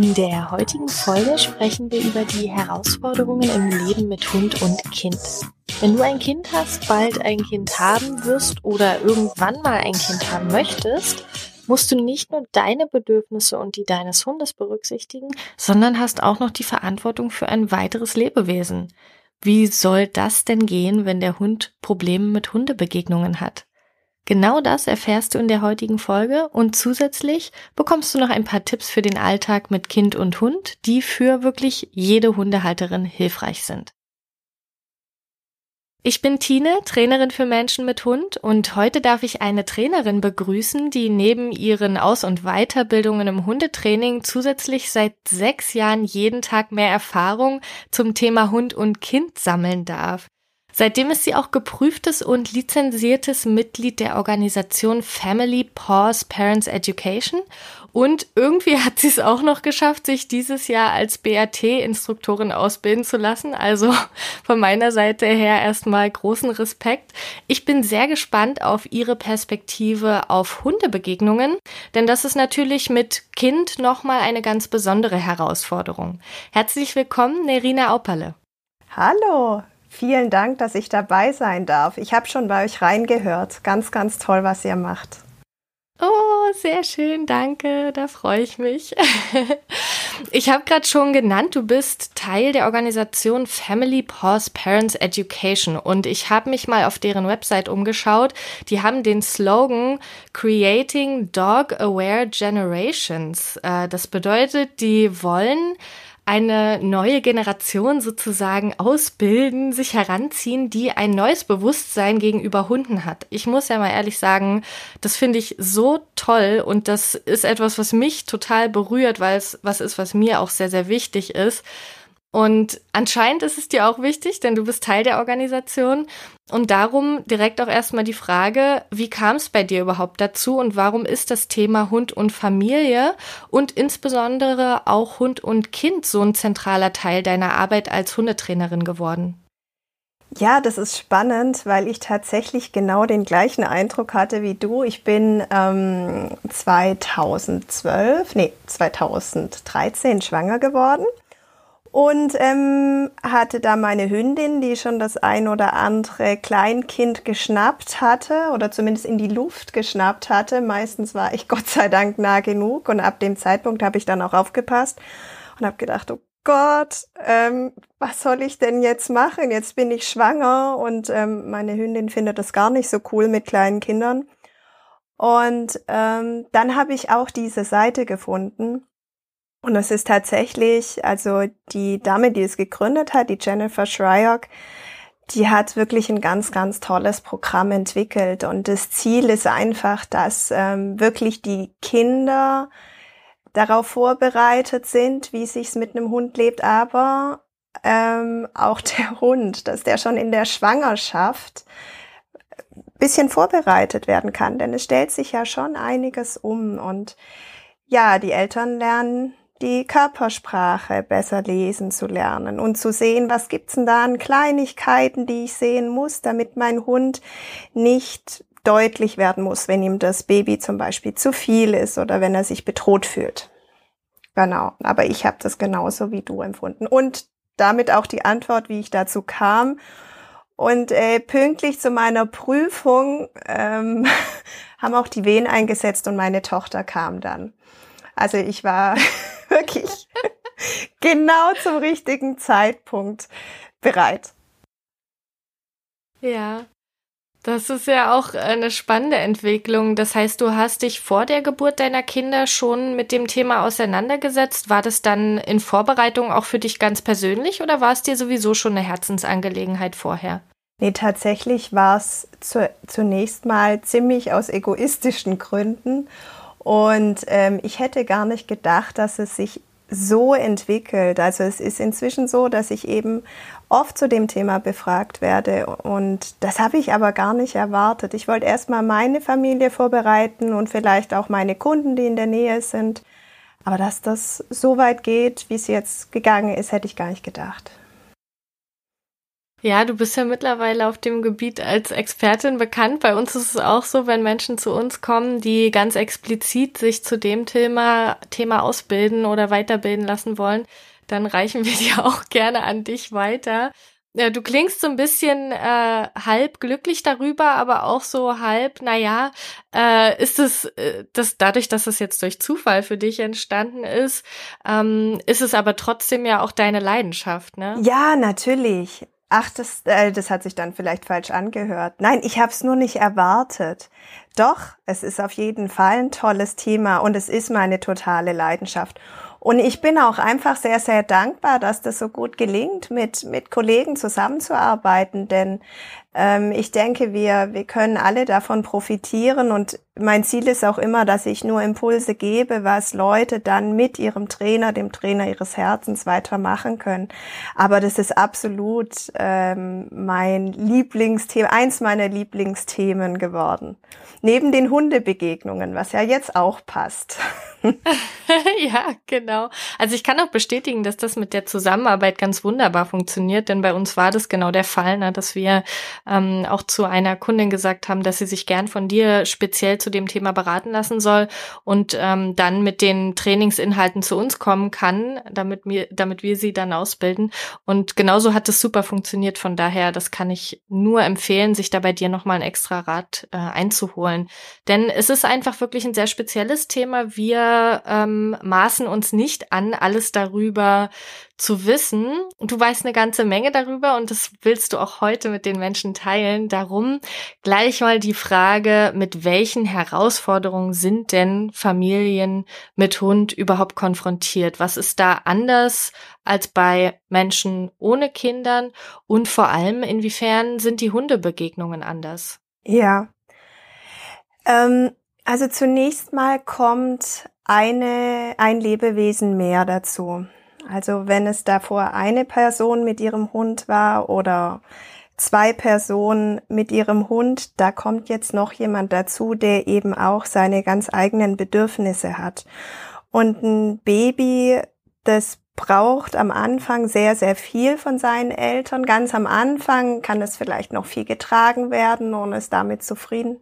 In der heutigen Folge sprechen wir über die Herausforderungen im Leben mit Hund und Kind. Wenn du ein Kind hast, bald ein Kind haben wirst oder irgendwann mal ein Kind haben möchtest, musst du nicht nur deine Bedürfnisse und die deines Hundes berücksichtigen, sondern hast auch noch die Verantwortung für ein weiteres Lebewesen. Wie soll das denn gehen, wenn der Hund Probleme mit Hundebegegnungen hat? Genau das erfährst du in der heutigen Folge und zusätzlich bekommst du noch ein paar Tipps für den Alltag mit Kind und Hund, die für wirklich jede Hundehalterin hilfreich sind. Ich bin Tine, Trainerin für Menschen mit Hund und heute darf ich eine Trainerin begrüßen, die neben ihren Aus- und Weiterbildungen im Hundetraining zusätzlich seit sechs Jahren jeden Tag mehr Erfahrung zum Thema Hund und Kind sammeln darf. Seitdem ist sie auch geprüftes und lizenziertes Mitglied der Organisation Family Pause Parents Education und irgendwie hat sie es auch noch geschafft, sich dieses Jahr als BAT-Instruktorin ausbilden zu lassen. Also von meiner Seite her erstmal großen Respekt. Ich bin sehr gespannt auf ihre Perspektive auf Hundebegegnungen, denn das ist natürlich mit Kind nochmal eine ganz besondere Herausforderung. Herzlich willkommen, Nerina Auperle. Hallo, Vielen Dank, dass ich dabei sein darf. Ich habe schon bei euch reingehört. Ganz, ganz toll, was ihr macht. Oh, sehr schön, danke, da freue ich mich. Ich habe gerade schon genannt, du bist Teil der Organisation Family Pause Parents Education und ich habe mich mal auf deren Website umgeschaut. Die haben den Slogan Creating Dog Aware Generations. Äh, das bedeutet, die wollen eine neue Generation sozusagen ausbilden, sich heranziehen, die ein neues Bewusstsein gegenüber Hunden hat. Ich muss ja mal ehrlich sagen, das finde ich so toll und das ist etwas, was mich total berührt, weil es was ist, was mir auch sehr, sehr wichtig ist. Und anscheinend ist es dir auch wichtig, denn du bist Teil der Organisation. Und darum direkt auch erstmal die Frage, wie kam es bei dir überhaupt dazu und warum ist das Thema Hund und Familie und insbesondere auch Hund und Kind so ein zentraler Teil deiner Arbeit als Hundetrainerin geworden? Ja, das ist spannend, weil ich tatsächlich genau den gleichen Eindruck hatte wie du. Ich bin ähm, 2012, nee, 2013 schwanger geworden und ähm, hatte da meine Hündin, die schon das ein oder andere Kleinkind geschnappt hatte oder zumindest in die Luft geschnappt hatte. Meistens war ich Gott sei Dank nah genug und ab dem Zeitpunkt habe ich dann auch aufgepasst und habe gedacht, oh Gott, ähm, was soll ich denn jetzt machen? Jetzt bin ich schwanger und ähm, meine Hündin findet das gar nicht so cool mit kleinen Kindern. Und ähm, dann habe ich auch diese Seite gefunden und es ist tatsächlich, also die Dame, die es gegründet hat, die Jennifer Shryock, die hat wirklich ein ganz, ganz tolles Programm entwickelt. Und das Ziel ist einfach, dass ähm, wirklich die Kinder darauf vorbereitet sind, wie sich's mit einem Hund lebt, aber ähm, auch der Hund, dass der schon in der Schwangerschaft bisschen vorbereitet werden kann. Denn es stellt sich ja schon einiges um. Und ja, die Eltern lernen die Körpersprache besser lesen zu lernen und zu sehen, was gibt's denn da an Kleinigkeiten, die ich sehen muss, damit mein Hund nicht deutlich werden muss, wenn ihm das Baby zum Beispiel zu viel ist oder wenn er sich bedroht fühlt. Genau, aber ich habe das genauso wie du empfunden und damit auch die Antwort, wie ich dazu kam. Und äh, pünktlich zu meiner Prüfung ähm, haben auch die Wehen eingesetzt und meine Tochter kam dann. Also ich war wirklich genau zum richtigen Zeitpunkt bereit. Ja, das ist ja auch eine spannende Entwicklung. Das heißt, du hast dich vor der Geburt deiner Kinder schon mit dem Thema auseinandergesetzt. War das dann in Vorbereitung auch für dich ganz persönlich oder war es dir sowieso schon eine Herzensangelegenheit vorher? Nee, tatsächlich war es zu, zunächst mal ziemlich aus egoistischen Gründen und ähm, ich hätte gar nicht gedacht, dass es sich so entwickelt. Also es ist inzwischen so, dass ich eben oft zu dem Thema befragt werde und das habe ich aber gar nicht erwartet. Ich wollte erstmal meine Familie vorbereiten und vielleicht auch meine Kunden, die in der Nähe sind. Aber dass das so weit geht, wie es jetzt gegangen ist, hätte ich gar nicht gedacht. Ja, du bist ja mittlerweile auf dem Gebiet als Expertin bekannt. Bei uns ist es auch so, wenn Menschen zu uns kommen, die ganz explizit sich zu dem Thema, Thema ausbilden oder weiterbilden lassen wollen, dann reichen wir die auch gerne an dich weiter. Du klingst so ein bisschen äh, halb glücklich darüber, aber auch so halb, naja, äh, ist es, äh, das dadurch, dass es jetzt durch Zufall für dich entstanden ist, ähm, ist es aber trotzdem ja auch deine Leidenschaft, ne? Ja, natürlich. Ach, das, äh, das hat sich dann vielleicht falsch angehört. Nein, ich habe es nur nicht erwartet. Doch, es ist auf jeden Fall ein tolles Thema und es ist meine totale Leidenschaft. Und ich bin auch einfach sehr, sehr dankbar, dass das so gut gelingt, mit, mit Kollegen zusammenzuarbeiten, denn ähm, ich denke, wir, wir können alle davon profitieren und mein Ziel ist auch immer, dass ich nur Impulse gebe, was Leute dann mit ihrem Trainer, dem Trainer ihres Herzens weitermachen können. Aber das ist absolut ähm, mein Lieblingsthema, eins meiner Lieblingsthemen geworden. Neben den Hundebegegnungen, was ja jetzt auch passt. ja, genau. Also ich kann auch bestätigen, dass das mit der Zusammenarbeit ganz wunderbar funktioniert, denn bei uns war das genau der Fall, ne, dass wir ähm, auch zu einer Kundin gesagt haben, dass sie sich gern von dir speziell zu dem Thema beraten lassen soll und ähm, dann mit den Trainingsinhalten zu uns kommen kann, damit wir, damit wir sie dann ausbilden. Und genauso hat es super funktioniert. Von daher, das kann ich nur empfehlen, sich da bei dir nochmal ein extra Rat äh, einzuholen. Denn es ist einfach wirklich ein sehr spezielles Thema. Wir ähm, maßen uns nicht an, alles darüber zu wissen. Du weißt eine ganze Menge darüber und das willst du auch heute mit den Menschen teilen. Darum gleich mal die Frage, mit welchen Herausforderungen sind denn Familien mit Hund überhaupt konfrontiert? Was ist da anders als bei Menschen ohne Kindern? Und vor allem, inwiefern sind die Hundebegegnungen anders? Ja. Ähm, also zunächst mal kommt eine, ein Lebewesen mehr dazu. Also wenn es davor eine Person mit ihrem Hund war oder zwei Personen mit ihrem Hund, da kommt jetzt noch jemand dazu, der eben auch seine ganz eigenen Bedürfnisse hat. Und ein Baby, das braucht am Anfang sehr, sehr viel von seinen Eltern. Ganz am Anfang kann es vielleicht noch viel getragen werden und ist damit zufrieden.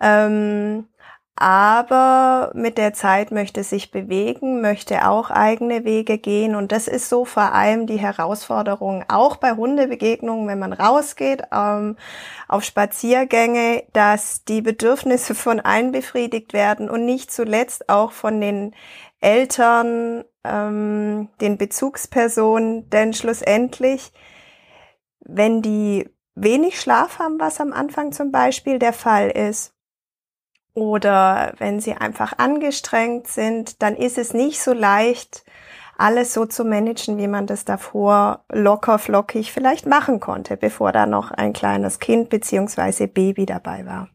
Ähm, aber mit der Zeit möchte sich bewegen, möchte auch eigene Wege gehen. Und das ist so vor allem die Herausforderung, auch bei Hundebegegnungen, wenn man rausgeht ähm, auf Spaziergänge, dass die Bedürfnisse von allen befriedigt werden und nicht zuletzt auch von den Eltern, ähm, den Bezugspersonen, denn schlussendlich, wenn die wenig Schlaf haben, was am Anfang zum Beispiel der Fall ist, oder wenn sie einfach angestrengt sind, dann ist es nicht so leicht, alles so zu managen, wie man das davor locker flockig vielleicht machen konnte, bevor da noch ein kleines Kind beziehungsweise Baby dabei war.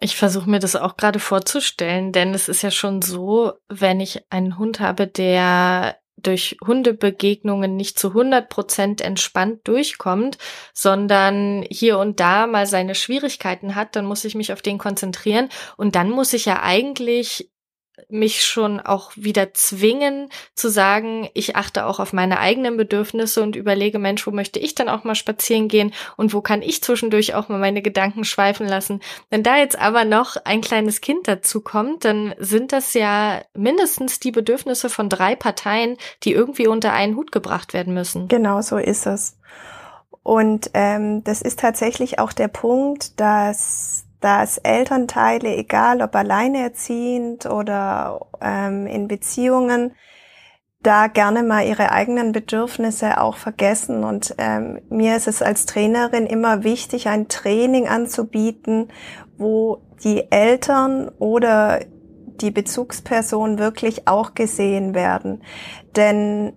Ich versuche mir das auch gerade vorzustellen, denn es ist ja schon so, wenn ich einen Hund habe, der durch Hundebegegnungen nicht zu 100 Prozent entspannt durchkommt, sondern hier und da mal seine Schwierigkeiten hat, dann muss ich mich auf den konzentrieren. Und dann muss ich ja eigentlich mich schon auch wieder zwingen zu sagen, ich achte auch auf meine eigenen Bedürfnisse und überlege, Mensch, wo möchte ich dann auch mal spazieren gehen und wo kann ich zwischendurch auch mal meine Gedanken schweifen lassen. Wenn da jetzt aber noch ein kleines Kind dazu kommt, dann sind das ja mindestens die Bedürfnisse von drei Parteien, die irgendwie unter einen Hut gebracht werden müssen. Genau so ist es. Und ähm, das ist tatsächlich auch der Punkt, dass dass Elternteile, egal ob alleinerziehend oder ähm, in Beziehungen, da gerne mal ihre eigenen Bedürfnisse auch vergessen. Und ähm, mir ist es als Trainerin immer wichtig, ein Training anzubieten, wo die Eltern oder die Bezugsperson wirklich auch gesehen werden. Denn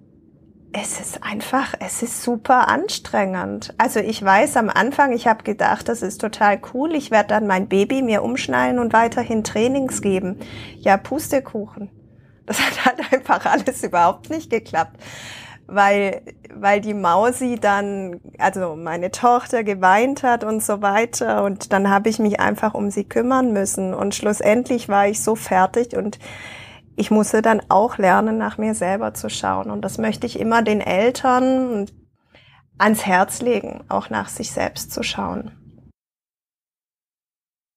es ist einfach, es ist super anstrengend. Also ich weiß am Anfang, ich habe gedacht, das ist total cool. Ich werde dann mein Baby mir umschnallen und weiterhin Trainings geben. Ja, Pustekuchen. Das hat halt einfach alles überhaupt nicht geklappt, weil, weil die Mausi dann, also meine Tochter geweint hat und so weiter und dann habe ich mich einfach um sie kümmern müssen und schlussendlich war ich so fertig und ich musste dann auch lernen, nach mir selber zu schauen und das möchte ich immer den Eltern ans Herz legen, auch nach sich selbst zu schauen.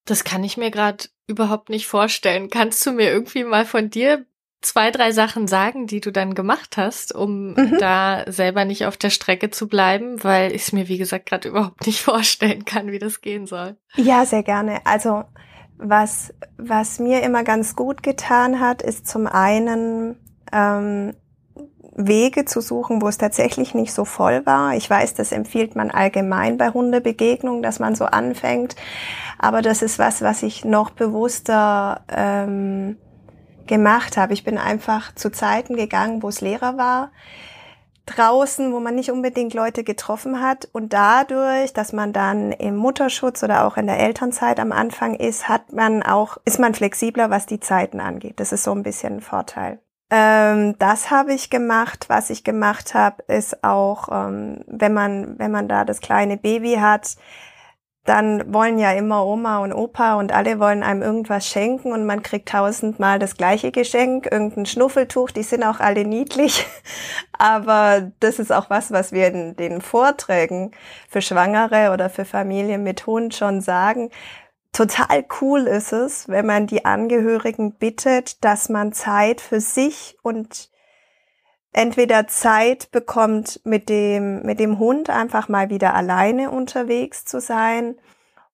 Das kann ich mir gerade überhaupt nicht vorstellen. Kannst du mir irgendwie mal von dir zwei, drei Sachen sagen, die du dann gemacht hast, um mhm. da selber nicht auf der Strecke zu bleiben, weil ich es mir, wie gesagt, gerade überhaupt nicht vorstellen kann, wie das gehen soll. Ja, sehr gerne. Also was, was mir immer ganz gut getan hat, ist zum einen ähm, Wege zu suchen, wo es tatsächlich nicht so voll war. Ich weiß, das empfiehlt man allgemein bei Hundebegegnungen, dass man so anfängt. Aber das ist was, was ich noch bewusster ähm, gemacht habe. Ich bin einfach zu Zeiten gegangen, wo es leerer war, draußen, wo man nicht unbedingt Leute getroffen hat. Und dadurch, dass man dann im Mutterschutz oder auch in der Elternzeit am Anfang ist, hat man auch, ist man flexibler, was die Zeiten angeht. Das ist so ein bisschen ein Vorteil. Ähm, das habe ich gemacht. Was ich gemacht habe, ist auch, ähm, wenn man, wenn man da das kleine Baby hat, dann wollen ja immer Oma und Opa und alle wollen einem irgendwas schenken und man kriegt tausendmal das gleiche Geschenk, irgendein Schnuffeltuch, die sind auch alle niedlich. Aber das ist auch was, was wir in den Vorträgen für Schwangere oder für Familien mit Hund schon sagen. Total cool ist es, wenn man die Angehörigen bittet, dass man Zeit für sich und entweder Zeit bekommt, mit dem, mit dem Hund einfach mal wieder alleine unterwegs zu sein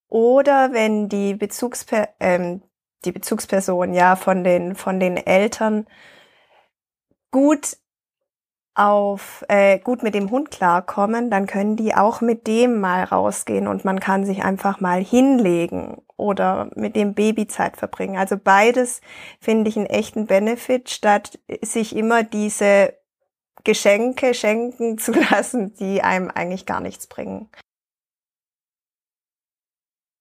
oder wenn die, Bezugsper ähm, die Bezugsperson ja von den, von den Eltern gut auf äh, gut mit dem Hund klarkommen, dann können die auch mit dem mal rausgehen und man kann sich einfach mal hinlegen oder mit dem Baby Zeit verbringen. Also beides finde ich einen echten Benefit, statt sich immer diese Geschenke schenken zu lassen, die einem eigentlich gar nichts bringen.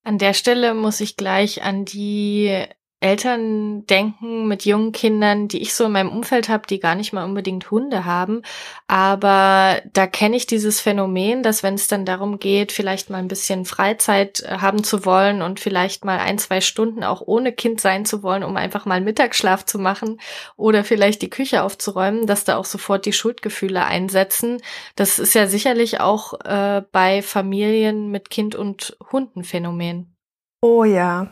An der Stelle muss ich gleich an die Eltern denken mit jungen Kindern, die ich so in meinem Umfeld habe, die gar nicht mal unbedingt Hunde haben. Aber da kenne ich dieses Phänomen, dass wenn es dann darum geht, vielleicht mal ein bisschen Freizeit äh, haben zu wollen und vielleicht mal ein, zwei Stunden auch ohne Kind sein zu wollen, um einfach mal Mittagsschlaf zu machen oder vielleicht die Küche aufzuräumen, dass da auch sofort die Schuldgefühle einsetzen. Das ist ja sicherlich auch äh, bei Familien mit Kind und Hunden Phänomen. Oh ja.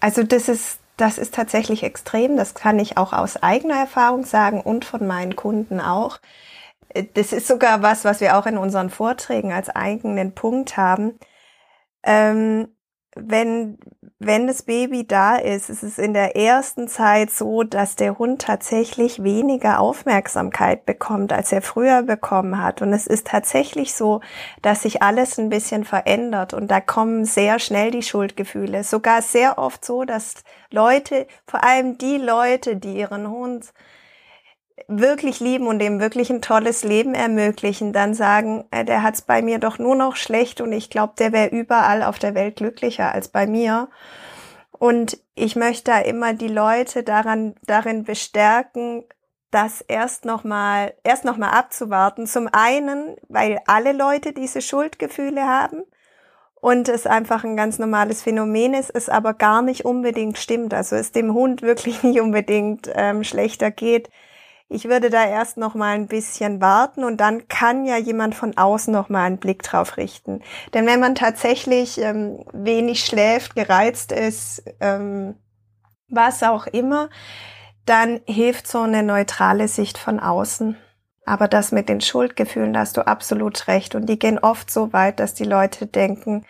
Also das ist das ist tatsächlich extrem. Das kann ich auch aus eigener Erfahrung sagen und von meinen Kunden auch. Das ist sogar was, was wir auch in unseren Vorträgen als eigenen Punkt haben. Ähm, wenn, wenn das Baby da ist, ist es in der ersten Zeit so, dass der Hund tatsächlich weniger Aufmerksamkeit bekommt, als er früher bekommen hat. Und es ist tatsächlich so, dass sich alles ein bisschen verändert und da kommen sehr schnell die Schuldgefühle. Sogar sehr oft so, dass Leute, vor allem die Leute, die ihren Hund wirklich lieben und dem wirklich ein tolles Leben ermöglichen, dann sagen, äh, der hat's bei mir doch nur noch schlecht und ich glaube, der wäre überall auf der Welt glücklicher als bei mir. Und ich möchte da immer die Leute daran, darin bestärken, das erst nochmal, erst noch mal abzuwarten. Zum einen, weil alle Leute diese Schuldgefühle haben und es einfach ein ganz normales Phänomen ist, es aber gar nicht unbedingt stimmt. Also es dem Hund wirklich nicht unbedingt ähm, schlechter geht ich würde da erst noch mal ein bisschen warten und dann kann ja jemand von außen noch mal einen Blick drauf richten. Denn wenn man tatsächlich ähm, wenig schläft, gereizt ist, ähm, was auch immer, dann hilft so eine neutrale Sicht von außen. Aber das mit den Schuldgefühlen, da hast du absolut recht. Und die gehen oft so weit, dass die Leute denken,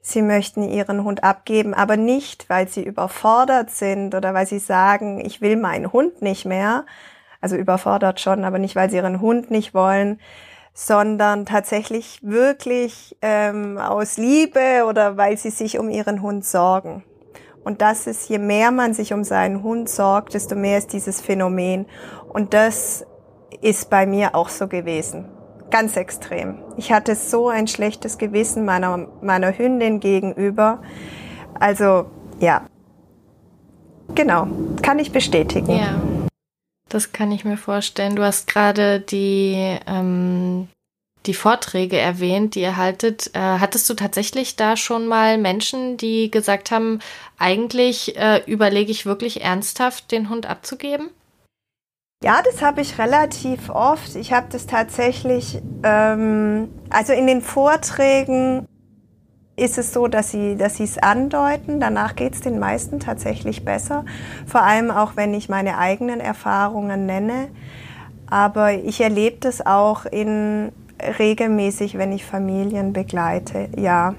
sie möchten ihren Hund abgeben, aber nicht, weil sie überfordert sind oder weil sie sagen, ich will meinen Hund nicht mehr, also überfordert schon, aber nicht, weil sie ihren Hund nicht wollen, sondern tatsächlich wirklich ähm, aus Liebe oder weil sie sich um ihren Hund sorgen. Und das ist, je mehr man sich um seinen Hund sorgt, desto mehr ist dieses Phänomen. Und das ist bei mir auch so gewesen. Ganz extrem. Ich hatte so ein schlechtes Gewissen meiner, meiner Hündin gegenüber. Also, ja. Genau. Kann ich bestätigen. Ja. Das kann ich mir vorstellen. Du hast gerade die, ähm, die Vorträge erwähnt, die ihr haltet. Äh, hattest du tatsächlich da schon mal Menschen, die gesagt haben, eigentlich äh, überlege ich wirklich ernsthaft, den Hund abzugeben? Ja, das habe ich relativ oft. Ich habe das tatsächlich, ähm, also in den Vorträgen ist es so, dass sie dass es andeuten. Danach geht es den meisten tatsächlich besser. Vor allem auch, wenn ich meine eigenen Erfahrungen nenne. Aber ich erlebe das auch in regelmäßig, wenn ich Familien begleite. Ja,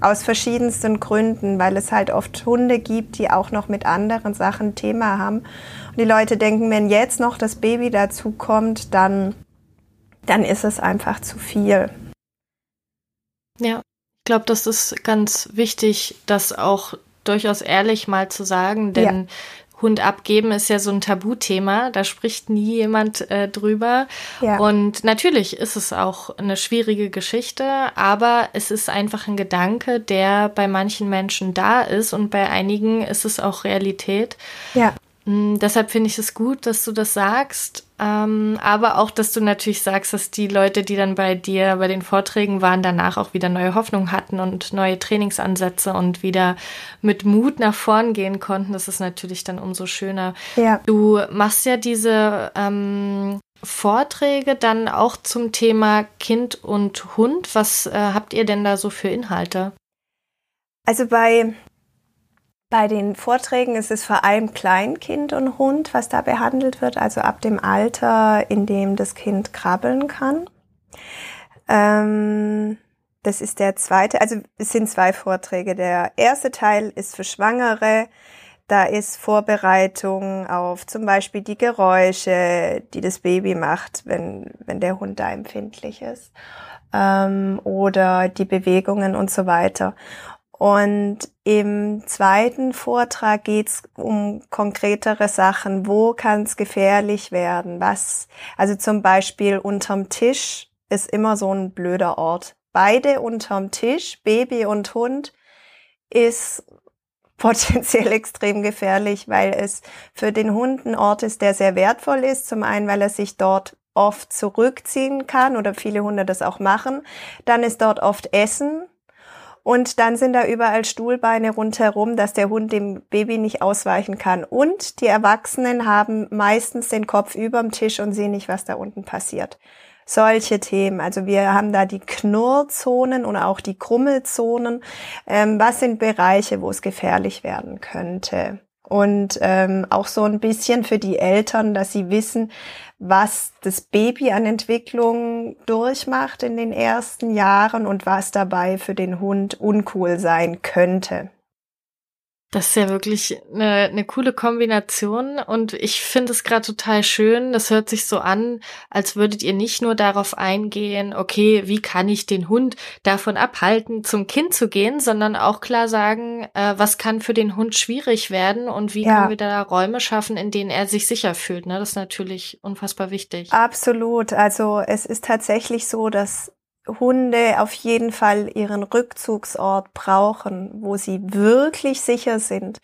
aus verschiedensten Gründen, weil es halt oft Hunde gibt, die auch noch mit anderen Sachen Thema haben. Und die Leute denken, wenn jetzt noch das Baby dazu kommt, dann, dann ist es einfach zu viel. Ja, glaube, das ist ganz wichtig, das auch durchaus ehrlich mal zu sagen, denn ja. Hund abgeben ist ja so ein Tabuthema, da spricht nie jemand äh, drüber. Ja. Und natürlich ist es auch eine schwierige Geschichte, aber es ist einfach ein Gedanke, der bei manchen Menschen da ist und bei einigen ist es auch Realität. Ja. Mm, deshalb finde ich es gut, dass du das sagst. Ähm, aber auch, dass du natürlich sagst, dass die Leute, die dann bei dir bei den Vorträgen waren, danach auch wieder neue Hoffnung hatten und neue Trainingsansätze und wieder mit Mut nach vorn gehen konnten. Das ist natürlich dann umso schöner. Ja. Du machst ja diese ähm, Vorträge dann auch zum Thema Kind und Hund. Was äh, habt ihr denn da so für Inhalte? Also bei bei den Vorträgen ist es vor allem Kleinkind und Hund, was da behandelt wird, also ab dem Alter, in dem das Kind krabbeln kann. Ähm, das ist der zweite, also es sind zwei Vorträge. Der erste Teil ist für Schwangere. Da ist Vorbereitung auf zum Beispiel die Geräusche, die das Baby macht, wenn, wenn der Hund da empfindlich ist. Ähm, oder die Bewegungen und so weiter. Und im zweiten Vortrag geht's um konkretere Sachen. Wo kann es gefährlich werden? Was? Also zum Beispiel unterm Tisch ist immer so ein blöder Ort. Beide unterm Tisch, Baby und Hund, ist potenziell extrem gefährlich, weil es für den Hund ein Ort ist, der sehr wertvoll ist. Zum einen, weil er sich dort oft zurückziehen kann oder viele Hunde das auch machen. Dann ist dort oft Essen und dann sind da überall Stuhlbeine rundherum, dass der Hund dem Baby nicht ausweichen kann. Und die Erwachsenen haben meistens den Kopf überm Tisch und sehen nicht, was da unten passiert. Solche Themen. Also wir haben da die Knurrzonen und auch die Krummelzonen. Ähm, was sind Bereiche, wo es gefährlich werden könnte? Und ähm, auch so ein bisschen für die Eltern, dass sie wissen, was das Baby an Entwicklung durchmacht in den ersten Jahren und was dabei für den Hund uncool sein könnte. Das ist ja wirklich eine, eine coole Kombination und ich finde es gerade total schön. Das hört sich so an, als würdet ihr nicht nur darauf eingehen, okay, wie kann ich den Hund davon abhalten, zum Kind zu gehen, sondern auch klar sagen, äh, was kann für den Hund schwierig werden und wie ja. können wir da Räume schaffen, in denen er sich sicher fühlt. Ne? Das ist natürlich unfassbar wichtig. Absolut. Also es ist tatsächlich so, dass Hunde auf jeden Fall ihren Rückzugsort brauchen, wo sie wirklich sicher sind.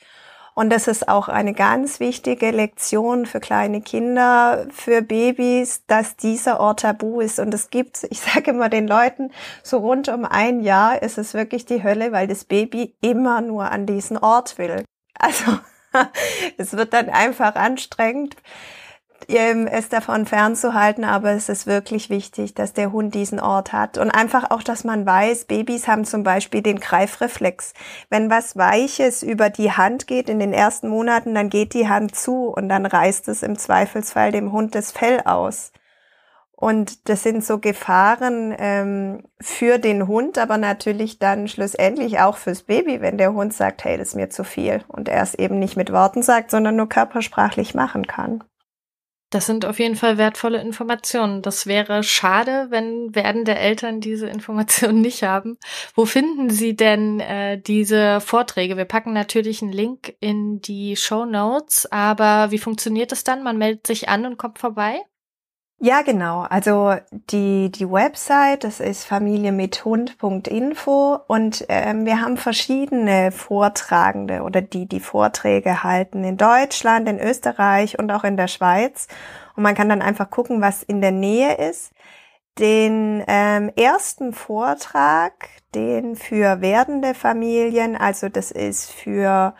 Und das ist auch eine ganz wichtige Lektion für kleine Kinder, für Babys, dass dieser Ort tabu ist. Und es gibt, ich sage immer den Leuten, so rund um ein Jahr ist es wirklich die Hölle, weil das Baby immer nur an diesen Ort will. Also es wird dann einfach anstrengend es davon fernzuhalten, aber es ist wirklich wichtig, dass der Hund diesen Ort hat. Und einfach auch, dass man weiß, Babys haben zum Beispiel den Greifreflex. Wenn was Weiches über die Hand geht in den ersten Monaten, dann geht die Hand zu und dann reißt es im Zweifelsfall dem Hund das Fell aus. Und das sind so Gefahren ähm, für den Hund, aber natürlich dann schlussendlich auch fürs Baby, wenn der Hund sagt, hey, das ist mir zu viel und er es eben nicht mit Worten sagt, sondern nur körpersprachlich machen kann. Das sind auf jeden Fall wertvolle Informationen. Das wäre schade, wenn werdende Eltern diese Informationen nicht haben. Wo finden Sie denn äh, diese Vorträge? Wir packen natürlich einen Link in die Show Notes, aber wie funktioniert es dann? Man meldet sich an und kommt vorbei? Ja, genau. Also die, die Website, das ist familiemithund.info und ähm, wir haben verschiedene Vortragende oder die, die Vorträge halten in Deutschland, in Österreich und auch in der Schweiz. Und man kann dann einfach gucken, was in der Nähe ist. Den ähm, ersten Vortrag, den für werdende Familien, also das ist für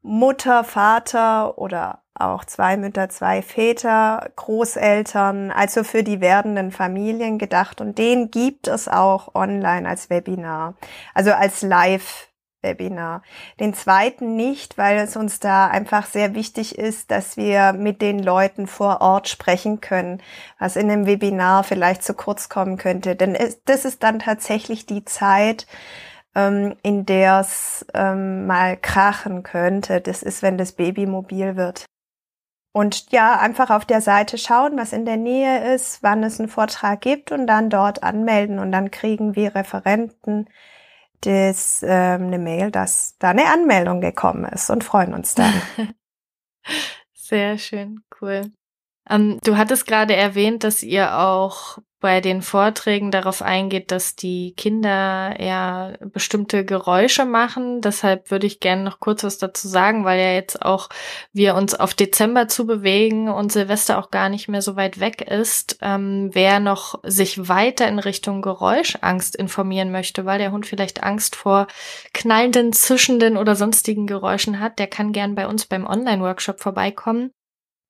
Mutter, Vater oder auch zwei Mütter, zwei Väter, Großeltern, also für die werdenden Familien gedacht. Und den gibt es auch online als Webinar, also als Live-Webinar. Den zweiten nicht, weil es uns da einfach sehr wichtig ist, dass wir mit den Leuten vor Ort sprechen können, was in einem Webinar vielleicht zu kurz kommen könnte. Denn das ist dann tatsächlich die Zeit, ähm, in der es ähm, mal krachen könnte. Das ist, wenn das Baby mobil wird. Und ja, einfach auf der Seite schauen, was in der Nähe ist, wann es einen Vortrag gibt und dann dort anmelden und dann kriegen wir Referenten das, ähm, eine Mail, dass da eine Anmeldung gekommen ist und freuen uns dann. Sehr schön, cool. Ähm, du hattest gerade erwähnt, dass ihr auch bei den Vorträgen darauf eingeht, dass die Kinder ja bestimmte Geräusche machen. Deshalb würde ich gerne noch kurz was dazu sagen, weil ja jetzt auch wir uns auf Dezember zu bewegen und Silvester auch gar nicht mehr so weit weg ist. Ähm, wer noch sich weiter in Richtung Geräuschangst informieren möchte, weil der Hund vielleicht Angst vor knallenden, zischenden oder sonstigen Geräuschen hat, der kann gern bei uns beim Online-Workshop vorbeikommen.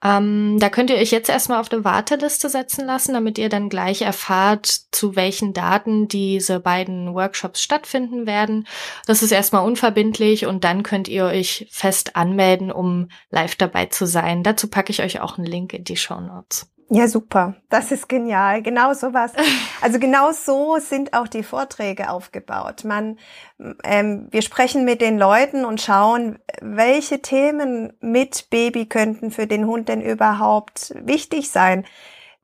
Ähm, da könnt ihr euch jetzt erstmal auf eine Warteliste setzen lassen, damit ihr dann gleich erfahrt, zu welchen Daten diese beiden Workshops stattfinden werden. Das ist erstmal unverbindlich und dann könnt ihr euch fest anmelden, um live dabei zu sein. Dazu packe ich euch auch einen Link in die Show Notes. Ja, super. Das ist genial. Genau sowas. Also genau so sind auch die Vorträge aufgebaut. Man, ähm, wir sprechen mit den Leuten und schauen, welche Themen mit Baby könnten für den Hund denn überhaupt wichtig sein.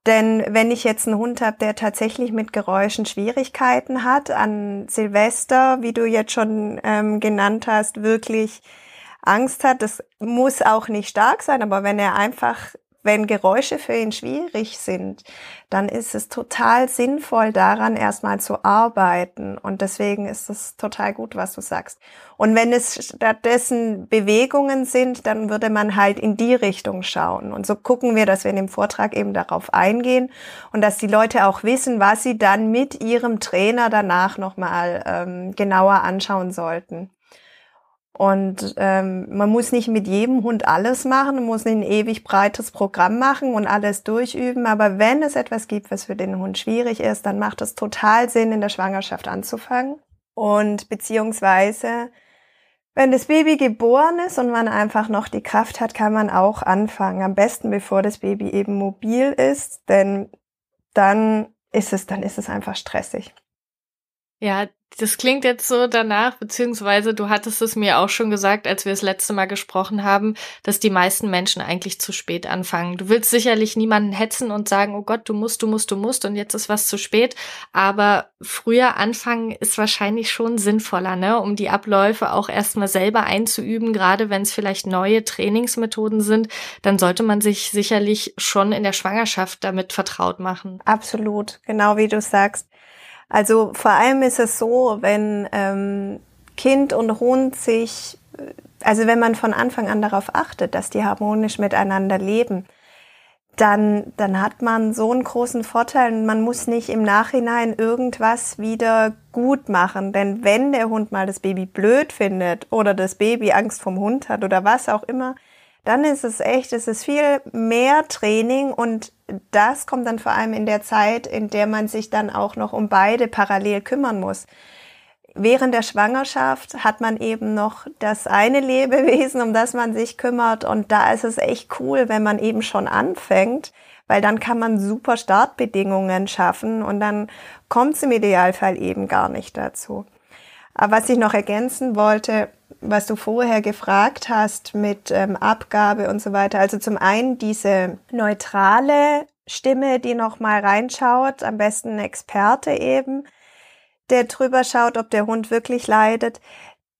Denn wenn ich jetzt einen Hund habe, der tatsächlich mit Geräuschen Schwierigkeiten hat, an Silvester, wie du jetzt schon ähm, genannt hast, wirklich Angst hat, das muss auch nicht stark sein, aber wenn er einfach wenn Geräusche für ihn schwierig sind, dann ist es total sinnvoll, daran erstmal zu arbeiten. Und deswegen ist es total gut, was du sagst. Und wenn es stattdessen Bewegungen sind, dann würde man halt in die Richtung schauen. Und so gucken wir, dass wir in dem Vortrag eben darauf eingehen und dass die Leute auch wissen, was sie dann mit ihrem Trainer danach nochmal ähm, genauer anschauen sollten. Und ähm, man muss nicht mit jedem Hund alles machen, man muss nicht ein ewig breites Programm machen und alles durchüben. Aber wenn es etwas gibt, was für den Hund schwierig ist, dann macht es total Sinn, in der Schwangerschaft anzufangen. Und beziehungsweise, wenn das Baby geboren ist und man einfach noch die Kraft hat, kann man auch anfangen. Am besten, bevor das Baby eben mobil ist, denn dann ist es, dann ist es einfach stressig. Ja, das klingt jetzt so danach, beziehungsweise du hattest es mir auch schon gesagt, als wir das letzte Mal gesprochen haben, dass die meisten Menschen eigentlich zu spät anfangen. Du willst sicherlich niemanden hetzen und sagen, oh Gott, du musst, du musst, du musst und jetzt ist was zu spät. Aber früher anfangen ist wahrscheinlich schon sinnvoller, ne? um die Abläufe auch erstmal selber einzuüben, gerade wenn es vielleicht neue Trainingsmethoden sind, dann sollte man sich sicherlich schon in der Schwangerschaft damit vertraut machen. Absolut, genau wie du sagst. Also vor allem ist es so, wenn ähm, Kind und Hund sich, also wenn man von Anfang an darauf achtet, dass die harmonisch miteinander leben, dann, dann hat man so einen großen Vorteil und man muss nicht im Nachhinein irgendwas wieder gut machen. Denn wenn der Hund mal das Baby blöd findet oder das Baby Angst vom Hund hat oder was auch immer, dann ist es echt, es ist viel mehr Training und das kommt dann vor allem in der Zeit, in der man sich dann auch noch um beide parallel kümmern muss. Während der Schwangerschaft hat man eben noch das eine Lebewesen, um das man sich kümmert und da ist es echt cool, wenn man eben schon anfängt, weil dann kann man super Startbedingungen schaffen und dann kommt es im Idealfall eben gar nicht dazu. Aber was ich noch ergänzen wollte, was du vorher gefragt hast mit ähm, Abgabe und so weiter. Also zum einen diese neutrale Stimme, die noch mal reinschaut, am besten ein Experte eben, der drüber schaut, ob der Hund wirklich leidet.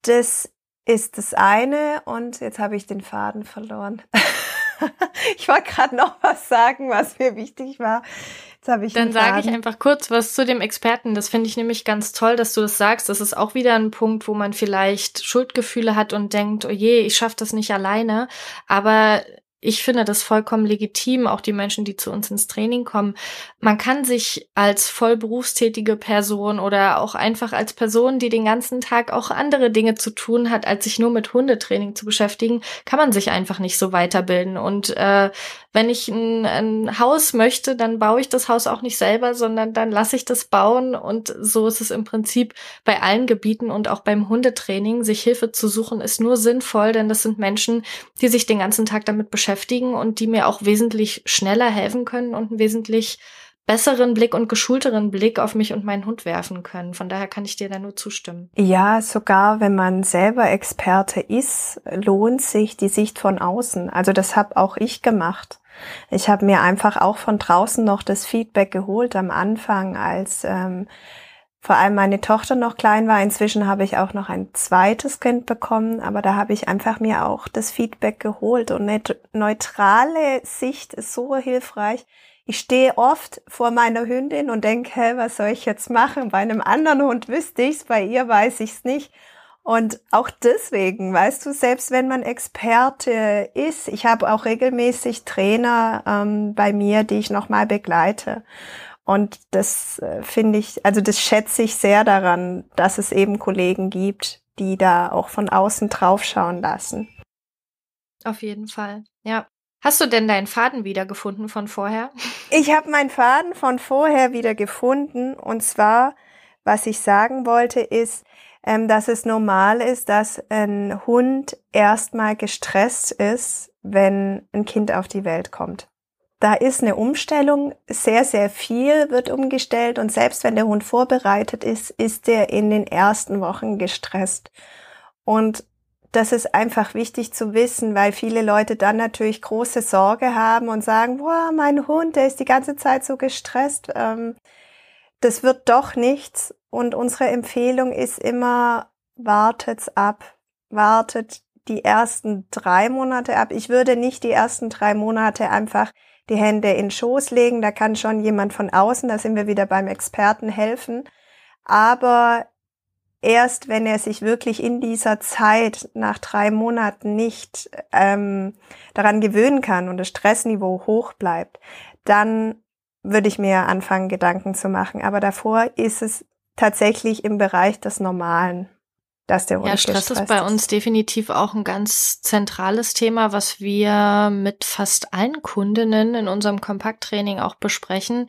Das ist das eine und jetzt habe ich den Faden verloren. ich wollte gerade noch was sagen, was mir wichtig war. Jetzt habe ich Dann sage ich einfach kurz was zu dem Experten. Das finde ich nämlich ganz toll, dass du das sagst. Das ist auch wieder ein Punkt, wo man vielleicht Schuldgefühle hat und denkt, oh je, ich schaffe das nicht alleine. Aber ich finde das vollkommen legitim, auch die Menschen, die zu uns ins Training kommen. Man kann sich als voll berufstätige Person oder auch einfach als Person, die den ganzen Tag auch andere Dinge zu tun hat, als sich nur mit Hundetraining zu beschäftigen, kann man sich einfach nicht so weiterbilden. Und äh, wenn ich ein, ein Haus möchte, dann baue ich das Haus auch nicht selber, sondern dann lasse ich das bauen. Und so ist es im Prinzip bei allen Gebieten und auch beim Hundetraining. Sich Hilfe zu suchen ist nur sinnvoll, denn das sind Menschen, die sich den ganzen Tag damit beschäftigen beschäftigen und die mir auch wesentlich schneller helfen können und einen wesentlich besseren Blick und geschulteren Blick auf mich und meinen Hund werfen können. Von daher kann ich dir da nur zustimmen. Ja, sogar wenn man selber Experte ist, lohnt sich die Sicht von außen. Also das habe auch ich gemacht. Ich habe mir einfach auch von draußen noch das Feedback geholt am Anfang, als ähm, vor allem meine Tochter noch klein war. Inzwischen habe ich auch noch ein zweites Kind bekommen, aber da habe ich einfach mir auch das Feedback geholt und eine neutrale Sicht ist so hilfreich. Ich stehe oft vor meiner Hündin und denke, hä, was soll ich jetzt machen? Bei einem anderen Hund wüsste ich's, bei ihr weiß ich's nicht. Und auch deswegen, weißt du, selbst wenn man Experte ist, ich habe auch regelmäßig Trainer ähm, bei mir, die ich nochmal begleite. Und das äh, finde ich, also das schätze ich sehr daran, dass es eben Kollegen gibt, die da auch von außen draufschauen lassen. Auf jeden Fall, ja. Hast du denn deinen Faden wiedergefunden von vorher? Ich habe meinen Faden von vorher wieder gefunden. Und zwar, was ich sagen wollte, ist, ähm, dass es normal ist, dass ein Hund erstmal gestresst ist, wenn ein Kind auf die Welt kommt. Da ist eine Umstellung, sehr, sehr viel wird umgestellt und selbst wenn der Hund vorbereitet ist, ist er in den ersten Wochen gestresst. Und das ist einfach wichtig zu wissen, weil viele Leute dann natürlich große Sorge haben und sagen, boah, mein Hund, der ist die ganze Zeit so gestresst. Ähm, das wird doch nichts. Und unsere Empfehlung ist immer, wartet's ab, wartet die ersten drei Monate ab. Ich würde nicht die ersten drei Monate einfach die Hände in Schoß legen. Da kann schon jemand von außen, da sind wir wieder beim Experten, helfen. Aber erst wenn er sich wirklich in dieser Zeit nach drei Monaten nicht ähm, daran gewöhnen kann und das Stressniveau hoch bleibt, dann würde ich mir anfangen, Gedanken zu machen. Aber davor ist es tatsächlich im Bereich des Normalen dass der Ja, Stress ist bei uns definitiv auch ein ganz zentrales Thema, was wir mit fast allen Kundinnen in unserem Kompakttraining auch besprechen,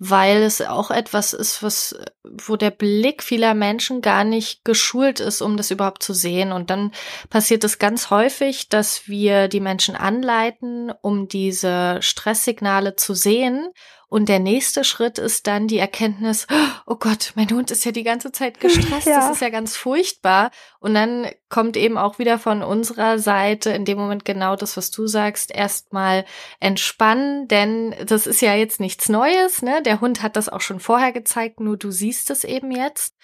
weil es auch etwas ist, was, wo der Blick vieler Menschen gar nicht geschult ist, um das überhaupt zu sehen. Und dann passiert es ganz häufig, dass wir die Menschen anleiten, um diese Stresssignale zu sehen und der nächste Schritt ist dann die Erkenntnis, oh Gott, mein Hund ist ja die ganze Zeit gestresst, ja. das ist ja ganz furchtbar. Und dann kommt eben auch wieder von unserer Seite in dem Moment genau das, was du sagst, erstmal entspannen, denn das ist ja jetzt nichts Neues, ne? Der Hund hat das auch schon vorher gezeigt, nur du siehst es eben jetzt.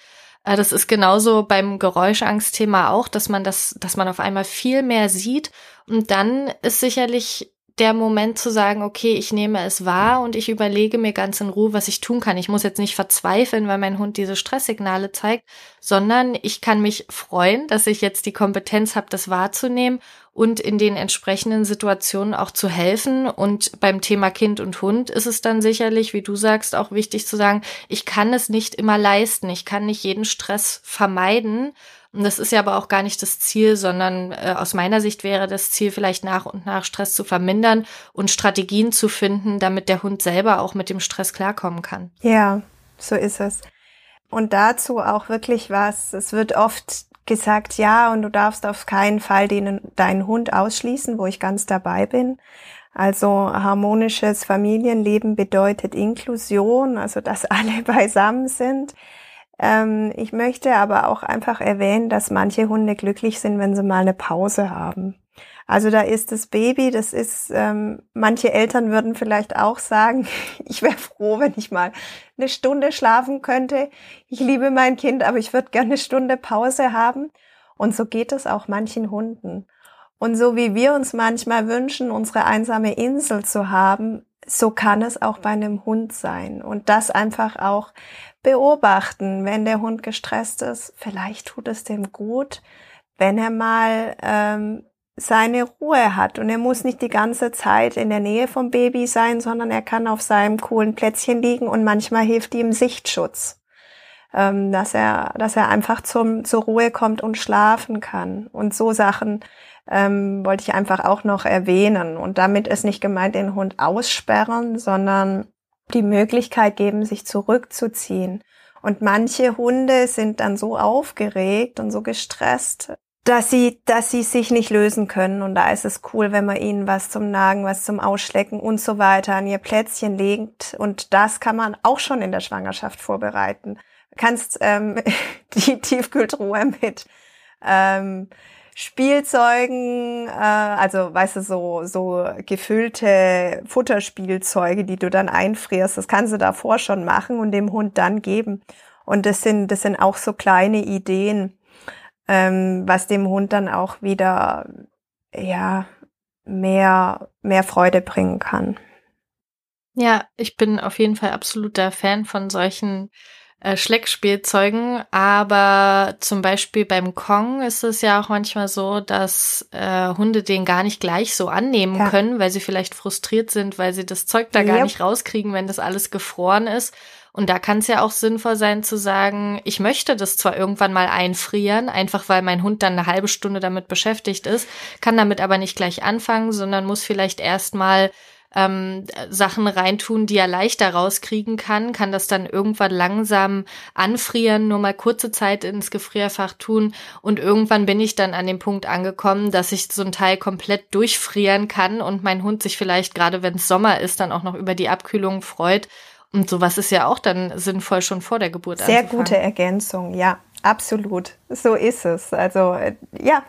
Äh, das ist genauso beim Geräuschangstthema auch, dass man das, dass man auf einmal viel mehr sieht. Und dann ist sicherlich der Moment zu sagen, okay, ich nehme es wahr und ich überlege mir ganz in Ruhe, was ich tun kann. Ich muss jetzt nicht verzweifeln, weil mein Hund diese Stresssignale zeigt, sondern ich kann mich freuen, dass ich jetzt die Kompetenz habe, das wahrzunehmen und in den entsprechenden Situationen auch zu helfen. Und beim Thema Kind und Hund ist es dann sicherlich, wie du sagst, auch wichtig zu sagen, ich kann es nicht immer leisten. Ich kann nicht jeden Stress vermeiden. Und das ist ja aber auch gar nicht das Ziel, sondern äh, aus meiner Sicht wäre das Ziel vielleicht nach und nach Stress zu vermindern und Strategien zu finden, damit der Hund selber auch mit dem Stress klarkommen kann. Ja, so ist es. Und dazu auch wirklich was, es wird oft gesagt, ja, und du darfst auf keinen Fall den, deinen Hund ausschließen, wo ich ganz dabei bin. Also harmonisches Familienleben bedeutet Inklusion, also dass alle beisammen sind. Ähm, ich möchte aber auch einfach erwähnen, dass manche Hunde glücklich sind, wenn sie mal eine Pause haben. Also da ist das Baby, das ist, ähm, manche Eltern würden vielleicht auch sagen, ich wäre froh, wenn ich mal eine Stunde schlafen könnte. Ich liebe mein Kind, aber ich würde gerne eine Stunde Pause haben. Und so geht es auch manchen Hunden. Und so wie wir uns manchmal wünschen, unsere einsame Insel zu haben, so kann es auch bei einem Hund sein. Und das einfach auch beobachten, wenn der Hund gestresst ist. Vielleicht tut es dem gut, wenn er mal ähm, seine Ruhe hat. Und er muss nicht die ganze Zeit in der Nähe vom Baby sein, sondern er kann auf seinem coolen Plätzchen liegen und manchmal hilft ihm Sichtschutz. Ähm, dass er, dass er einfach zum, zur Ruhe kommt und schlafen kann. Und so Sachen ähm, wollte ich einfach auch noch erwähnen. Und damit ist nicht gemeint, den Hund aussperren, sondern die Möglichkeit geben, sich zurückzuziehen. Und manche Hunde sind dann so aufgeregt und so gestresst, dass sie, dass sie sich nicht lösen können. Und da ist es cool, wenn man ihnen was zum Nagen, was zum Ausschlecken und so weiter an ihr Plätzchen legt. Und das kann man auch schon in der Schwangerschaft vorbereiten. Du kannst ähm, die Tiefkühltruhe mit ähm, Spielzeugen, äh, also weißt du, so, so gefüllte Futterspielzeuge, die du dann einfrierst, das kannst du davor schon machen und dem Hund dann geben. Und das sind, das sind auch so kleine Ideen, ähm, was dem Hund dann auch wieder, ja, mehr, mehr Freude bringen kann. Ja, ich bin auf jeden Fall absoluter Fan von solchen äh, Schleckspielzeugen, aber zum Beispiel beim Kong ist es ja auch manchmal so, dass äh, Hunde den gar nicht gleich so annehmen ja. können, weil sie vielleicht frustriert sind, weil sie das Zeug da yep. gar nicht rauskriegen, wenn das alles gefroren ist. Und da kann es ja auch sinnvoll sein zu sagen, ich möchte das zwar irgendwann mal einfrieren, einfach weil mein Hund dann eine halbe Stunde damit beschäftigt ist, kann damit aber nicht gleich anfangen, sondern muss vielleicht erstmal ähm, Sachen reintun, die er leichter rauskriegen kann, kann das dann irgendwann langsam anfrieren, nur mal kurze Zeit ins Gefrierfach tun und irgendwann bin ich dann an dem Punkt angekommen, dass ich so ein Teil komplett durchfrieren kann und mein Hund sich vielleicht, gerade wenn es Sommer ist, dann auch noch über die Abkühlung freut. Und sowas ist ja auch dann sinnvoll schon vor der Geburt. Sehr anzufangen. gute Ergänzung, ja, absolut. So ist es. Also äh, ja,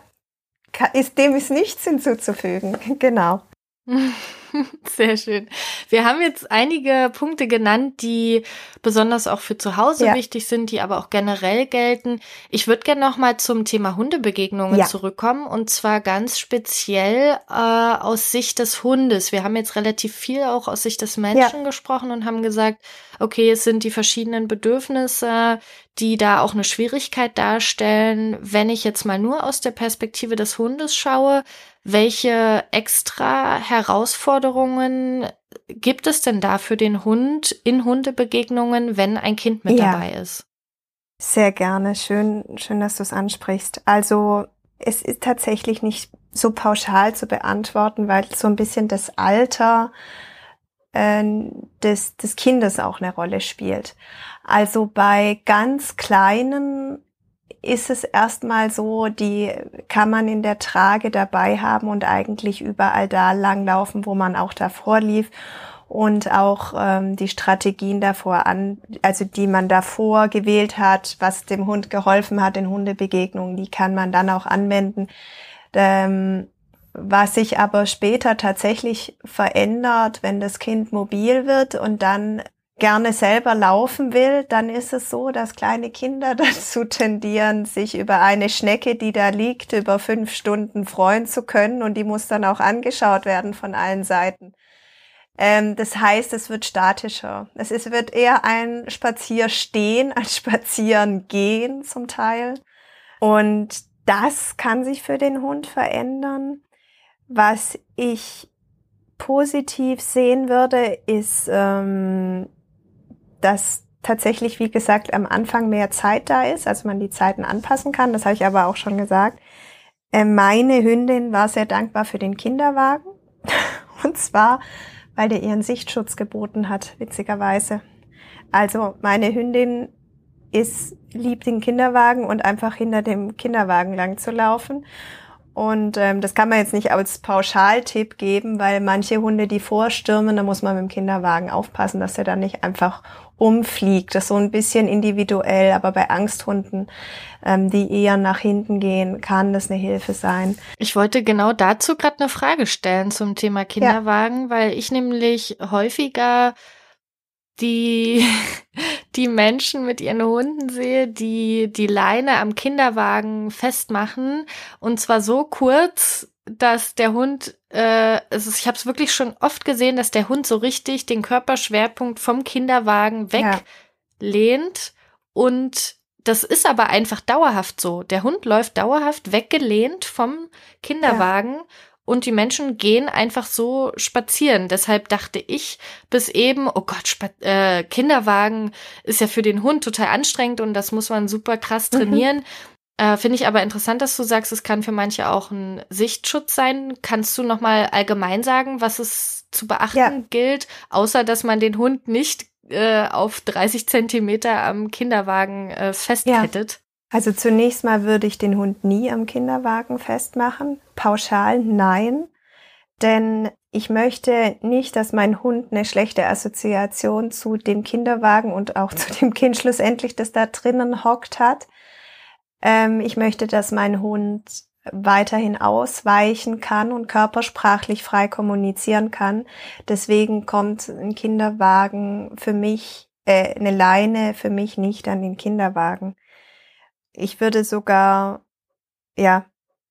ist, dem ist nichts hinzuzufügen. Genau. Sehr schön. Wir haben jetzt einige Punkte genannt, die besonders auch für zu Hause ja. wichtig sind, die aber auch generell gelten. Ich würde gerne noch mal zum Thema Hundebegegnungen ja. zurückkommen und zwar ganz speziell äh, aus Sicht des Hundes. Wir haben jetzt relativ viel auch aus Sicht des Menschen ja. gesprochen und haben gesagt, okay, es sind die verschiedenen Bedürfnisse, die da auch eine Schwierigkeit darstellen. Wenn ich jetzt mal nur aus der Perspektive des Hundes schaue, welche extra Herausforderungen gibt es denn da für den Hund in Hundebegegnungen, wenn ein Kind mit ja. dabei ist? Sehr gerne. Schön, schön, dass du es ansprichst. Also, es ist tatsächlich nicht so pauschal zu beantworten, weil so ein bisschen das Alter äh, des, des Kindes auch eine Rolle spielt. Also bei ganz kleinen ist es erstmal so, die kann man in der Trage dabei haben und eigentlich überall da langlaufen, wo man auch davor lief und auch ähm, die Strategien davor an, also die man davor gewählt hat, was dem Hund geholfen hat in Hundebegegnungen, die kann man dann auch anwenden. Ähm, was sich aber später tatsächlich verändert, wenn das Kind mobil wird und dann gerne selber laufen will, dann ist es so, dass kleine Kinder dazu tendieren, sich über eine Schnecke, die da liegt, über fünf Stunden freuen zu können und die muss dann auch angeschaut werden von allen Seiten. Ähm, das heißt, es wird statischer. Es ist, wird eher ein Spazierstehen als Spazieren gehen zum Teil. Und das kann sich für den Hund verändern. Was ich positiv sehen würde, ist ähm, dass tatsächlich, wie gesagt, am Anfang mehr Zeit da ist, also man die Zeiten anpassen kann. Das habe ich aber auch schon gesagt. Äh, meine Hündin war sehr dankbar für den Kinderwagen. Und zwar, weil der ihren Sichtschutz geboten hat, witzigerweise. Also meine Hündin ist, liebt den Kinderwagen und einfach hinter dem Kinderwagen lang zu laufen. Und ähm, das kann man jetzt nicht als Pauschaltipp geben, weil manche Hunde, die vorstürmen, da muss man mit dem Kinderwagen aufpassen, dass er dann nicht einfach umfliegt. Das ist so ein bisschen individuell, aber bei Angsthunden, ähm, die eher nach hinten gehen, kann das eine Hilfe sein. Ich wollte genau dazu gerade eine Frage stellen zum Thema Kinderwagen, ja. weil ich nämlich häufiger die, die Menschen mit ihren Hunden sehe, die die Leine am Kinderwagen festmachen und zwar so kurz, dass der Hund, äh, also ich habe es wirklich schon oft gesehen, dass der Hund so richtig den Körperschwerpunkt vom Kinderwagen weglehnt ja. und das ist aber einfach dauerhaft so. Der Hund läuft dauerhaft weggelehnt vom Kinderwagen ja. und die Menschen gehen einfach so spazieren. Deshalb dachte ich bis eben, oh Gott, Sp äh, Kinderwagen ist ja für den Hund total anstrengend und das muss man super krass mhm. trainieren. Mhm. Äh, Finde ich aber interessant, dass du sagst, es kann für manche auch ein Sichtschutz sein. Kannst du noch mal allgemein sagen, was es zu beachten ja. gilt, außer dass man den Hund nicht äh, auf 30 Zentimeter am Kinderwagen äh, festkettet? Ja. Also zunächst mal würde ich den Hund nie am Kinderwagen festmachen. Pauschal nein. Denn ich möchte nicht, dass mein Hund eine schlechte Assoziation zu dem Kinderwagen und auch zu dem Kind schlussendlich, das da drinnen hockt hat. Ähm, ich möchte, dass mein Hund weiterhin ausweichen kann und körpersprachlich frei kommunizieren kann. Deswegen kommt ein Kinderwagen für mich, äh, eine Leine für mich nicht an den Kinderwagen. Ich würde sogar, ja,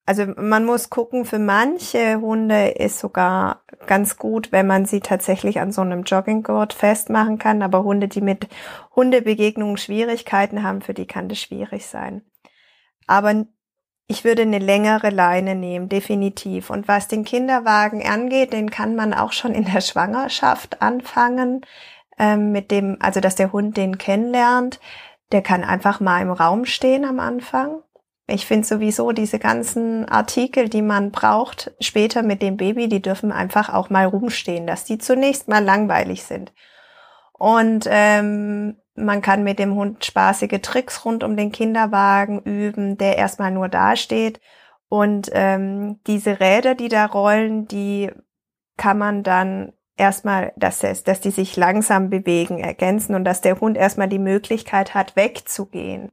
also man muss gucken, für manche Hunde ist sogar ganz gut, wenn man sie tatsächlich an so einem Jogginggurt festmachen kann. Aber Hunde, die mit Hundebegegnungen Schwierigkeiten haben, für die kann das schwierig sein. Aber ich würde eine längere Leine nehmen, definitiv. Und was den Kinderwagen angeht, den kann man auch schon in der Schwangerschaft anfangen, ähm, mit dem, also dass der Hund den kennenlernt. Der kann einfach mal im Raum stehen am Anfang. Ich finde sowieso diese ganzen Artikel, die man braucht, später mit dem Baby, die dürfen einfach auch mal rumstehen, dass die zunächst mal langweilig sind. Und ähm, man kann mit dem Hund spaßige Tricks rund um den Kinderwagen üben, der erstmal nur dasteht. Und ähm, diese Räder, die da rollen, die kann man dann erstmal, dass, dass die sich langsam bewegen, ergänzen und dass der Hund erstmal die Möglichkeit hat, wegzugehen.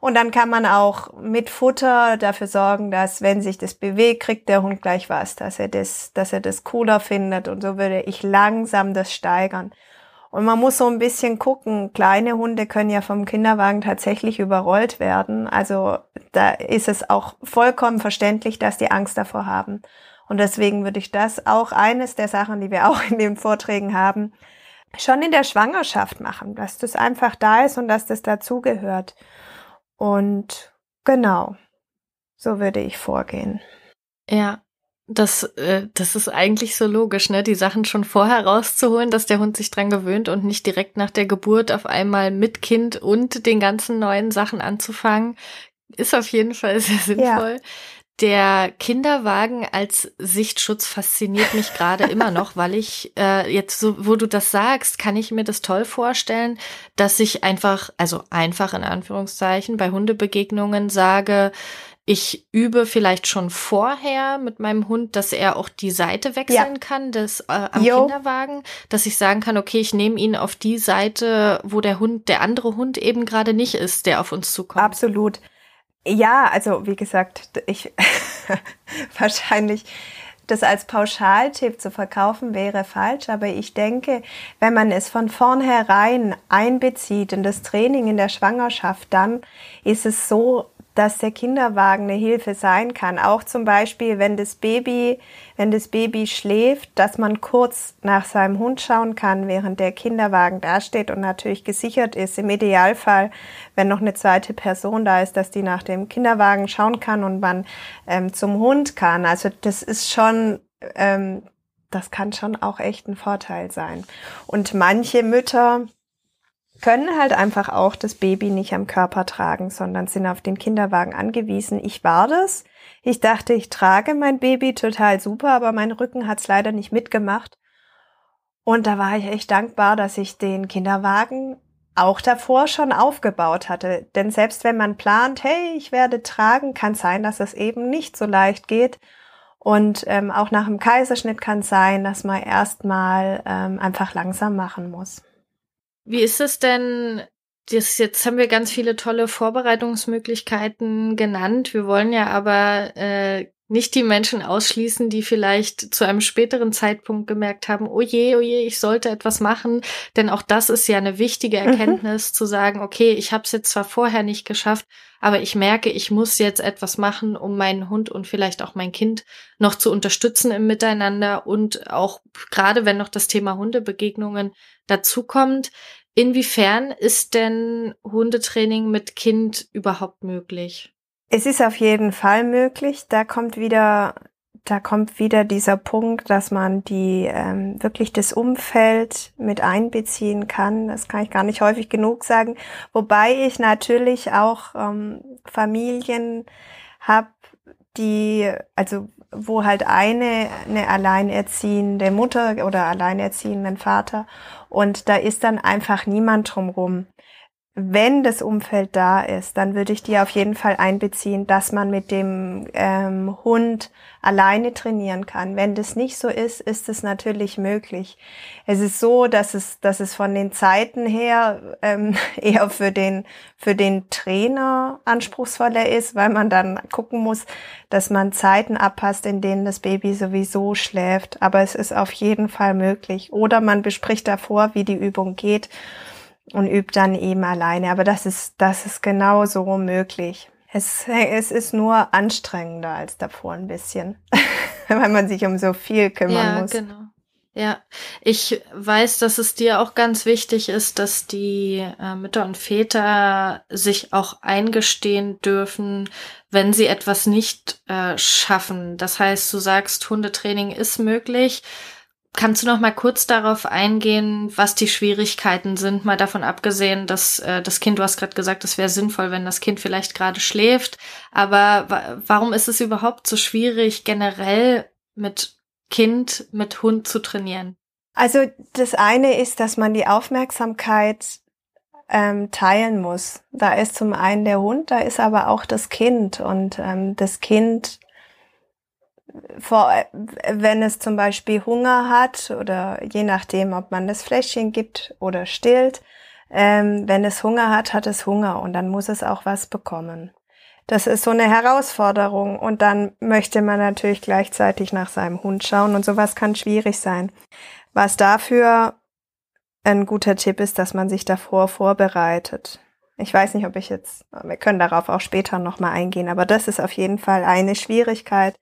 Und dann kann man auch mit Futter dafür sorgen, dass wenn sich das bewegt, kriegt der Hund gleich was, dass er das, dass er das cooler findet. Und so würde ich langsam das steigern. Und man muss so ein bisschen gucken, kleine Hunde können ja vom Kinderwagen tatsächlich überrollt werden. Also da ist es auch vollkommen verständlich, dass die Angst davor haben. Und deswegen würde ich das auch eines der Sachen, die wir auch in den Vorträgen haben, schon in der Schwangerschaft machen, dass das einfach da ist und dass das dazugehört. Und genau, so würde ich vorgehen. Ja, das, äh, das ist eigentlich so logisch, ne? Die Sachen schon vorher rauszuholen, dass der Hund sich dran gewöhnt und nicht direkt nach der Geburt auf einmal mit Kind und den ganzen neuen Sachen anzufangen, ist auf jeden Fall sehr sinnvoll. Ja. Der Kinderwagen als Sichtschutz fasziniert mich gerade immer noch, weil ich äh, jetzt so, wo du das sagst, kann ich mir das toll vorstellen, dass ich einfach, also einfach in Anführungszeichen, bei Hundebegegnungen sage, ich übe vielleicht schon vorher mit meinem Hund, dass er auch die Seite wechseln ja. kann des, äh, am jo. Kinderwagen, dass ich sagen kann, okay, ich nehme ihn auf die Seite, wo der Hund, der andere Hund eben gerade nicht ist, der auf uns zukommt. Absolut. Ja, also wie gesagt, ich wahrscheinlich das als Pauschaltipp zu verkaufen wäre falsch, aber ich denke, wenn man es von vornherein einbezieht in das Training in der Schwangerschaft, dann ist es so dass der Kinderwagen eine Hilfe sein kann. Auch zum Beispiel, wenn das Baby, wenn das Baby schläft, dass man kurz nach seinem Hund schauen kann, während der Kinderwagen dasteht und natürlich gesichert ist. Im Idealfall, wenn noch eine zweite Person da ist, dass die nach dem Kinderwagen schauen kann und man ähm, zum Hund kann. Also das ist schon, ähm, das kann schon auch echt ein Vorteil sein. Und manche Mütter, können halt einfach auch das Baby nicht am Körper tragen, sondern sind auf den Kinderwagen angewiesen. Ich war das. Ich dachte, ich trage mein Baby total super, aber mein Rücken hat's leider nicht mitgemacht. Und da war ich echt dankbar, dass ich den Kinderwagen auch davor schon aufgebaut hatte. Denn selbst wenn man plant, hey, ich werde tragen, kann sein, dass es eben nicht so leicht geht. Und ähm, auch nach dem Kaiserschnitt kann sein, dass man erstmal ähm, einfach langsam machen muss. Wie ist es denn? Das, jetzt haben wir ganz viele tolle Vorbereitungsmöglichkeiten genannt. Wir wollen ja aber äh, nicht die Menschen ausschließen, die vielleicht zu einem späteren Zeitpunkt gemerkt haben, oh je, oh je, ich sollte etwas machen. Denn auch das ist ja eine wichtige mhm. Erkenntnis, mhm. zu sagen, okay, ich habe es jetzt zwar vorher nicht geschafft, aber ich merke, ich muss jetzt etwas machen, um meinen Hund und vielleicht auch mein Kind noch zu unterstützen im Miteinander und auch gerade wenn noch das Thema Hundebegegnungen dazukommt. Inwiefern ist denn Hundetraining mit Kind überhaupt möglich? Es ist auf jeden Fall möglich. Da kommt wieder, da kommt wieder dieser Punkt, dass man die ähm, wirklich das Umfeld mit einbeziehen kann. Das kann ich gar nicht häufig genug sagen. Wobei ich natürlich auch ähm, Familien habe, die, also wo halt eine eine alleinerziehende Mutter oder alleinerziehenden Vater und da ist dann einfach niemand drumrum wenn das Umfeld da ist, dann würde ich die auf jeden Fall einbeziehen, dass man mit dem ähm, Hund alleine trainieren kann. Wenn das nicht so ist, ist es natürlich möglich. Es ist so, dass es, dass es von den Zeiten her ähm, eher für den, für den Trainer anspruchsvoller ist, weil man dann gucken muss, dass man Zeiten abpasst, in denen das Baby sowieso schläft. Aber es ist auf jeden Fall möglich. Oder man bespricht davor, wie die Übung geht und übt dann eben alleine. Aber das ist, das ist genau so möglich. Es, es ist nur anstrengender als davor ein bisschen, weil man sich um so viel kümmern ja, muss. Genau. Ja, ich weiß, dass es dir auch ganz wichtig ist, dass die äh, Mütter und Väter sich auch eingestehen dürfen, wenn sie etwas nicht äh, schaffen. Das heißt, du sagst, Hundetraining ist möglich, Kannst du noch mal kurz darauf eingehen, was die Schwierigkeiten sind, mal davon abgesehen, dass äh, das Kind, du hast gerade gesagt, es wäre sinnvoll, wenn das Kind vielleicht gerade schläft, aber warum ist es überhaupt so schwierig, generell mit Kind, mit Hund zu trainieren? Also das eine ist, dass man die Aufmerksamkeit ähm, teilen muss. Da ist zum einen der Hund, da ist aber auch das Kind und ähm, das Kind vor, wenn es zum Beispiel Hunger hat oder je nachdem, ob man das Fläschchen gibt oder stillt, ähm, wenn es Hunger hat, hat es Hunger und dann muss es auch was bekommen. Das ist so eine Herausforderung und dann möchte man natürlich gleichzeitig nach seinem Hund schauen und sowas kann schwierig sein. Was dafür ein guter Tipp ist, dass man sich davor vorbereitet. Ich weiß nicht, ob ich jetzt, wir können darauf auch später nochmal eingehen, aber das ist auf jeden Fall eine Schwierigkeit,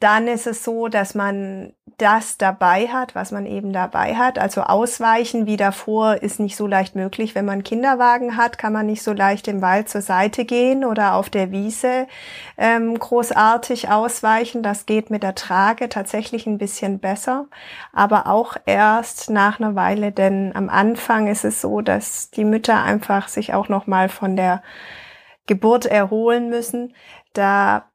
dann ist es so, dass man das dabei hat, was man eben dabei hat. Also ausweichen wie davor ist nicht so leicht möglich. Wenn man Kinderwagen hat, kann man nicht so leicht im Wald zur Seite gehen oder auf der Wiese ähm, großartig ausweichen. Das geht mit der Trage tatsächlich ein bisschen besser, aber auch erst nach einer Weile, denn am Anfang ist es so, dass die Mütter einfach sich auch noch mal von der Geburt erholen müssen. Da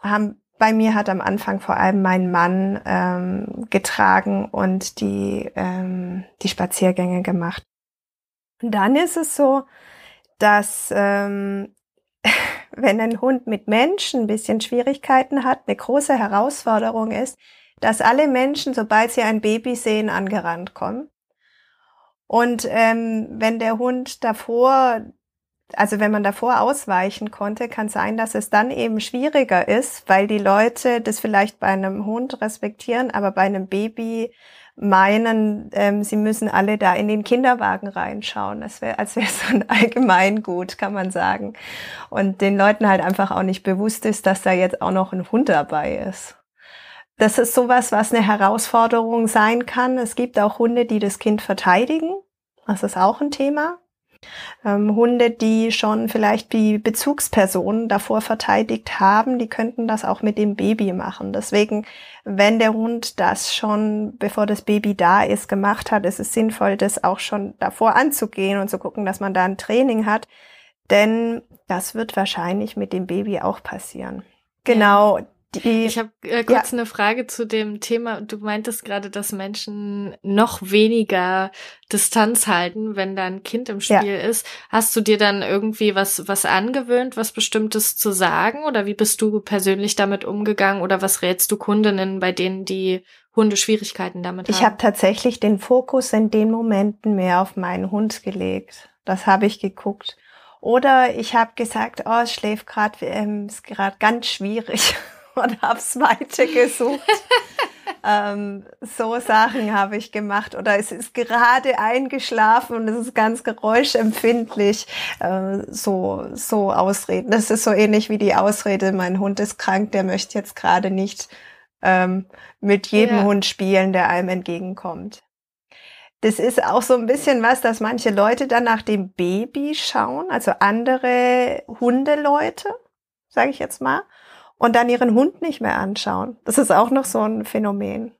haben bei mir hat am Anfang vor allem mein Mann ähm, getragen und die, ähm, die Spaziergänge gemacht. Und dann ist es so, dass ähm, wenn ein Hund mit Menschen ein bisschen Schwierigkeiten hat, eine große Herausforderung ist, dass alle Menschen, sobald sie ein Baby sehen, angerannt kommen. Und ähm, wenn der Hund davor also wenn man davor ausweichen konnte, kann sein, dass es dann eben schwieriger ist, weil die Leute das vielleicht bei einem Hund respektieren, aber bei einem Baby meinen, ähm, sie müssen alle da in den Kinderwagen reinschauen. Das wäre, als wäre so ein Allgemeingut, kann man sagen. Und den Leuten halt einfach auch nicht bewusst ist, dass da jetzt auch noch ein Hund dabei ist. Das ist sowas, was eine Herausforderung sein kann. Es gibt auch Hunde, die das Kind verteidigen. Das ist auch ein Thema. Ähm, Hunde, die schon vielleicht die Bezugspersonen davor verteidigt haben, die könnten das auch mit dem Baby machen. Deswegen, wenn der Hund das schon, bevor das Baby da ist, gemacht hat, ist es sinnvoll, das auch schon davor anzugehen und zu gucken, dass man da ein Training hat. Denn das wird wahrscheinlich mit dem Baby auch passieren. Genau, die, ich habe äh, kurz ja. eine Frage zu dem Thema. Du meintest gerade, dass Menschen noch weniger Distanz halten, wenn da ein Kind im Spiel ja. ist. Hast du dir dann irgendwie was, was angewöhnt, was Bestimmtes zu sagen? Oder wie bist du persönlich damit umgegangen? Oder was rätst du Kundinnen, bei denen die Hunde Schwierigkeiten damit haben? Ich habe tatsächlich den Fokus in den Momenten mehr auf meinen Hund gelegt. Das habe ich geguckt. Oder ich habe gesagt, oh, es schläft gerade, ähm, ist gerade ganz schwierig und hab's weiter gesucht. ähm, so Sachen habe ich gemacht. Oder es ist gerade eingeschlafen und es ist ganz geräuschempfindlich. Äh, so, so Ausreden. Das ist so ähnlich wie die Ausrede, mein Hund ist krank, der möchte jetzt gerade nicht ähm, mit jedem ja. Hund spielen, der einem entgegenkommt. Das ist auch so ein bisschen was, dass manche Leute dann nach dem Baby schauen, also andere Hundeleute, sage ich jetzt mal, und dann ihren Hund nicht mehr anschauen. Das ist auch noch so ein Phänomen.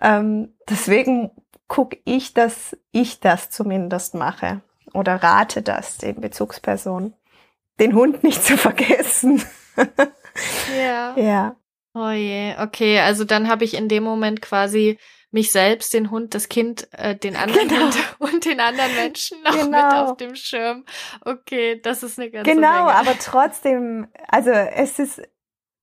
Ähm, deswegen gucke ich, dass ich das zumindest mache oder rate das den Bezugspersonen, den Hund nicht zu vergessen. ja. Ja. Oh je, okay, also dann habe ich in dem Moment quasi mich selbst, den Hund, das Kind, äh, den anderen genau. Hund und den anderen Menschen noch genau. mit auf dem Schirm. Okay, das ist eine ganze Genau, Menge. aber trotzdem, also es ist,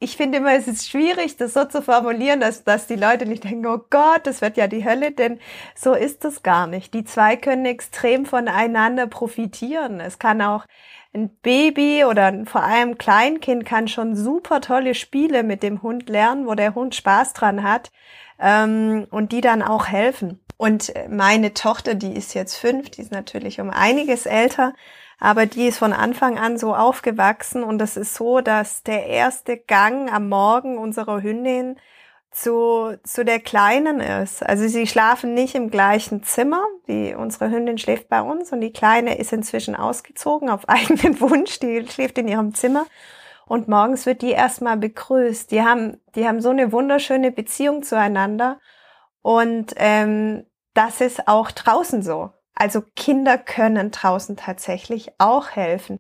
ich finde immer, es ist schwierig, das so zu formulieren, dass, dass die Leute nicht denken, oh Gott, das wird ja die Hölle, denn so ist es gar nicht. Die zwei können extrem voneinander profitieren. Es kann auch ein Baby oder vor allem Kleinkind kann schon super tolle Spiele mit dem Hund lernen, wo der Hund Spaß dran hat ähm, und die dann auch helfen. Und meine Tochter, die ist jetzt fünf, die ist natürlich um einiges älter, aber die ist von Anfang an so aufgewachsen und es ist so, dass der erste Gang am Morgen unserer Hündin zu, zu der Kleinen ist. Also sie schlafen nicht im gleichen Zimmer. Die, unsere Hündin schläft bei uns und die Kleine ist inzwischen ausgezogen auf eigenen Wunsch. Die schläft in ihrem Zimmer. Und morgens wird die erstmal begrüßt. Die haben, die haben so eine wunderschöne Beziehung zueinander. Und ähm, das ist auch draußen so. Also Kinder können draußen tatsächlich auch helfen.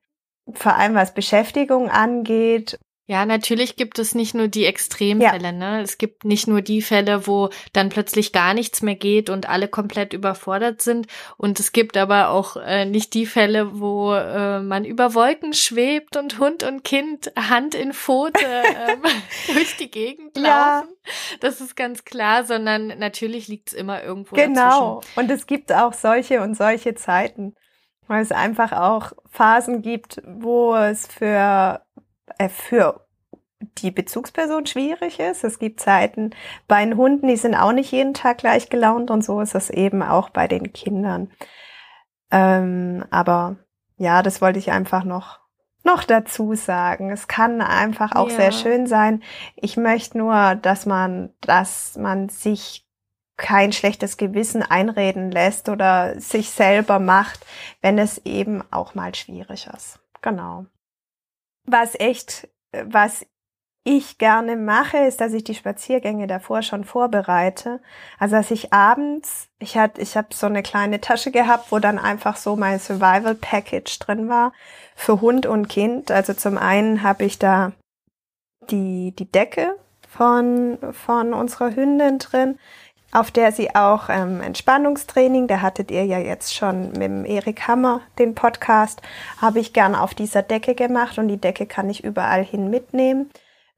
Vor allem was Beschäftigung angeht ja, natürlich gibt es nicht nur die Extremfälle, ja. ne? Es gibt nicht nur die Fälle, wo dann plötzlich gar nichts mehr geht und alle komplett überfordert sind. Und es gibt aber auch äh, nicht die Fälle, wo äh, man über Wolken schwebt und Hund und Kind Hand in Pfote ähm, durch die Gegend laufen. Ja. Das ist ganz klar, sondern natürlich liegt es immer irgendwo Genau. Dazwischen. Und es gibt auch solche und solche Zeiten, weil es einfach auch Phasen gibt, wo es für für die Bezugsperson schwierig ist. Es gibt Zeiten bei den Hunden, die sind auch nicht jeden Tag gleich gelaunt und so ist es eben auch bei den Kindern. Ähm, aber ja, das wollte ich einfach noch noch dazu sagen. Es kann einfach auch ja. sehr schön sein. Ich möchte nur, dass man, dass man sich kein schlechtes Gewissen einreden lässt oder sich selber macht, wenn es eben auch mal schwierig ist. Genau. Was echt, was ich gerne mache, ist, dass ich die Spaziergänge davor schon vorbereite. Also dass ich abends, ich hatte, ich habe so eine kleine Tasche gehabt, wo dann einfach so mein Survival Package drin war für Hund und Kind. Also zum einen habe ich da die die Decke von von unserer Hündin drin auf der sie auch ähm, Entspannungstraining, da hattet ihr ja jetzt schon mit dem Erik Hammer den Podcast, habe ich gern auf dieser Decke gemacht und die Decke kann ich überall hin mitnehmen.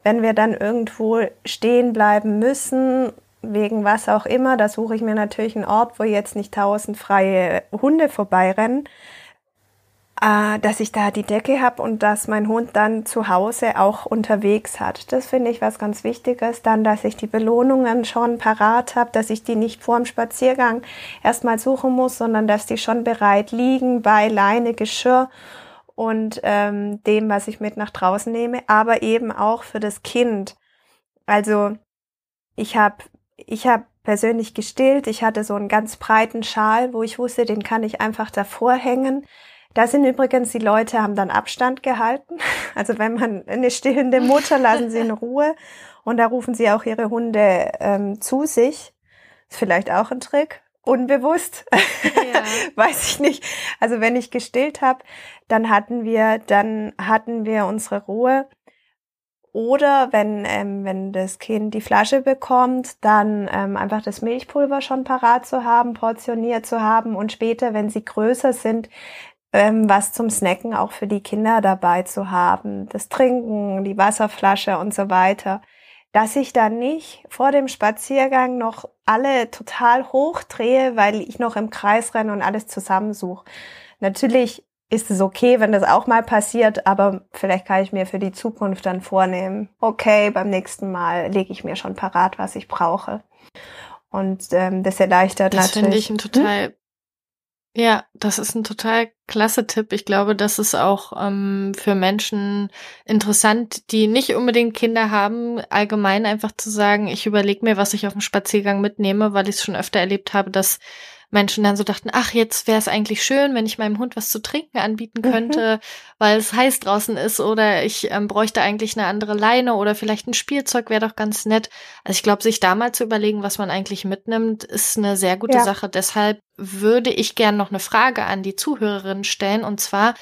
Wenn wir dann irgendwo stehen bleiben müssen, wegen was auch immer, da suche ich mir natürlich einen Ort, wo jetzt nicht tausend freie Hunde vorbeirennen, äh, dass ich da die Decke habe und dass mein Hund dann zu Hause auch unterwegs hat. Das finde ich was ganz Wichtiges. Dann, dass ich die Belohnungen schon parat habe, dass ich die nicht vor dem Spaziergang erstmal suchen muss, sondern dass die schon bereit liegen bei Leine, Geschirr und ähm, dem, was ich mit nach draußen nehme, aber eben auch für das Kind. Also ich habe ich habe persönlich gestillt. Ich hatte so einen ganz breiten Schal, wo ich wusste, den kann ich einfach davor hängen. Da sind übrigens die Leute, haben dann Abstand gehalten. Also wenn man eine stillende Mutter, lassen sie in Ruhe. Und da rufen sie auch ihre Hunde ähm, zu sich. Ist vielleicht auch ein Trick. Unbewusst. Ja. Weiß ich nicht. Also wenn ich gestillt habe, dann hatten wir, dann hatten wir unsere Ruhe. Oder wenn, ähm, wenn das Kind die Flasche bekommt, dann ähm, einfach das Milchpulver schon parat zu haben, portioniert zu haben und später, wenn sie größer sind, ähm, was zum Snacken auch für die Kinder dabei zu haben, das Trinken, die Wasserflasche und so weiter, dass ich dann nicht vor dem Spaziergang noch alle total hochdrehe, weil ich noch im Kreis renne und alles zusammensuche. Natürlich ist es okay, wenn das auch mal passiert, aber vielleicht kann ich mir für die Zukunft dann vornehmen, okay, beim nächsten Mal lege ich mir schon parat, was ich brauche. Und ähm, das erleichtert das natürlich. Das finde ich ein total hm? Ja, das ist ein total klasse Tipp. Ich glaube, das ist auch ähm, für Menschen interessant, die nicht unbedingt Kinder haben, allgemein einfach zu sagen, ich überlege mir, was ich auf dem Spaziergang mitnehme, weil ich es schon öfter erlebt habe, dass Menschen dann so dachten, ach, jetzt wäre es eigentlich schön, wenn ich meinem Hund was zu trinken anbieten mhm. könnte, mhm. weil es heiß draußen ist oder ich ähm, bräuchte eigentlich eine andere Leine oder vielleicht ein Spielzeug wäre doch ganz nett. Also ich glaube, sich da mal zu überlegen, was man eigentlich mitnimmt, ist eine sehr gute ja. Sache. Deshalb würde ich gern noch eine Frage an die Zuhörerin stellen und zwar,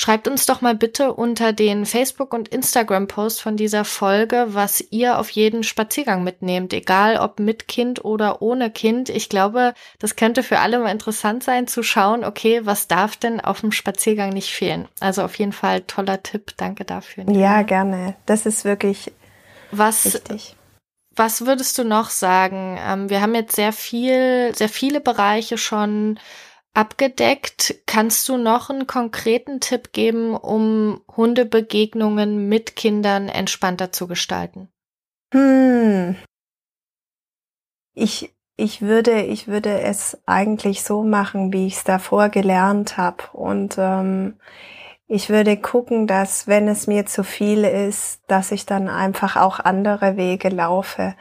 Schreibt uns doch mal bitte unter den Facebook- und Instagram-Post von dieser Folge, was ihr auf jeden Spaziergang mitnehmt, egal ob mit Kind oder ohne Kind. Ich glaube, das könnte für alle mal interessant sein zu schauen, okay, was darf denn auf dem Spaziergang nicht fehlen? Also auf jeden Fall toller Tipp. Danke dafür. Nina. Ja, gerne. Das ist wirklich was, wichtig. Was würdest du noch sagen? Ähm, wir haben jetzt sehr viel, sehr viele Bereiche schon abgedeckt. Kannst du noch einen konkreten Tipp geben, um Hundebegegnungen mit Kindern entspannter zu gestalten? Hm. Ich, ich würde, ich würde es eigentlich so machen, wie ich es davor gelernt habe. Und ähm, ich würde gucken, dass wenn es mir zu viel ist, dass ich dann einfach auch andere Wege laufe.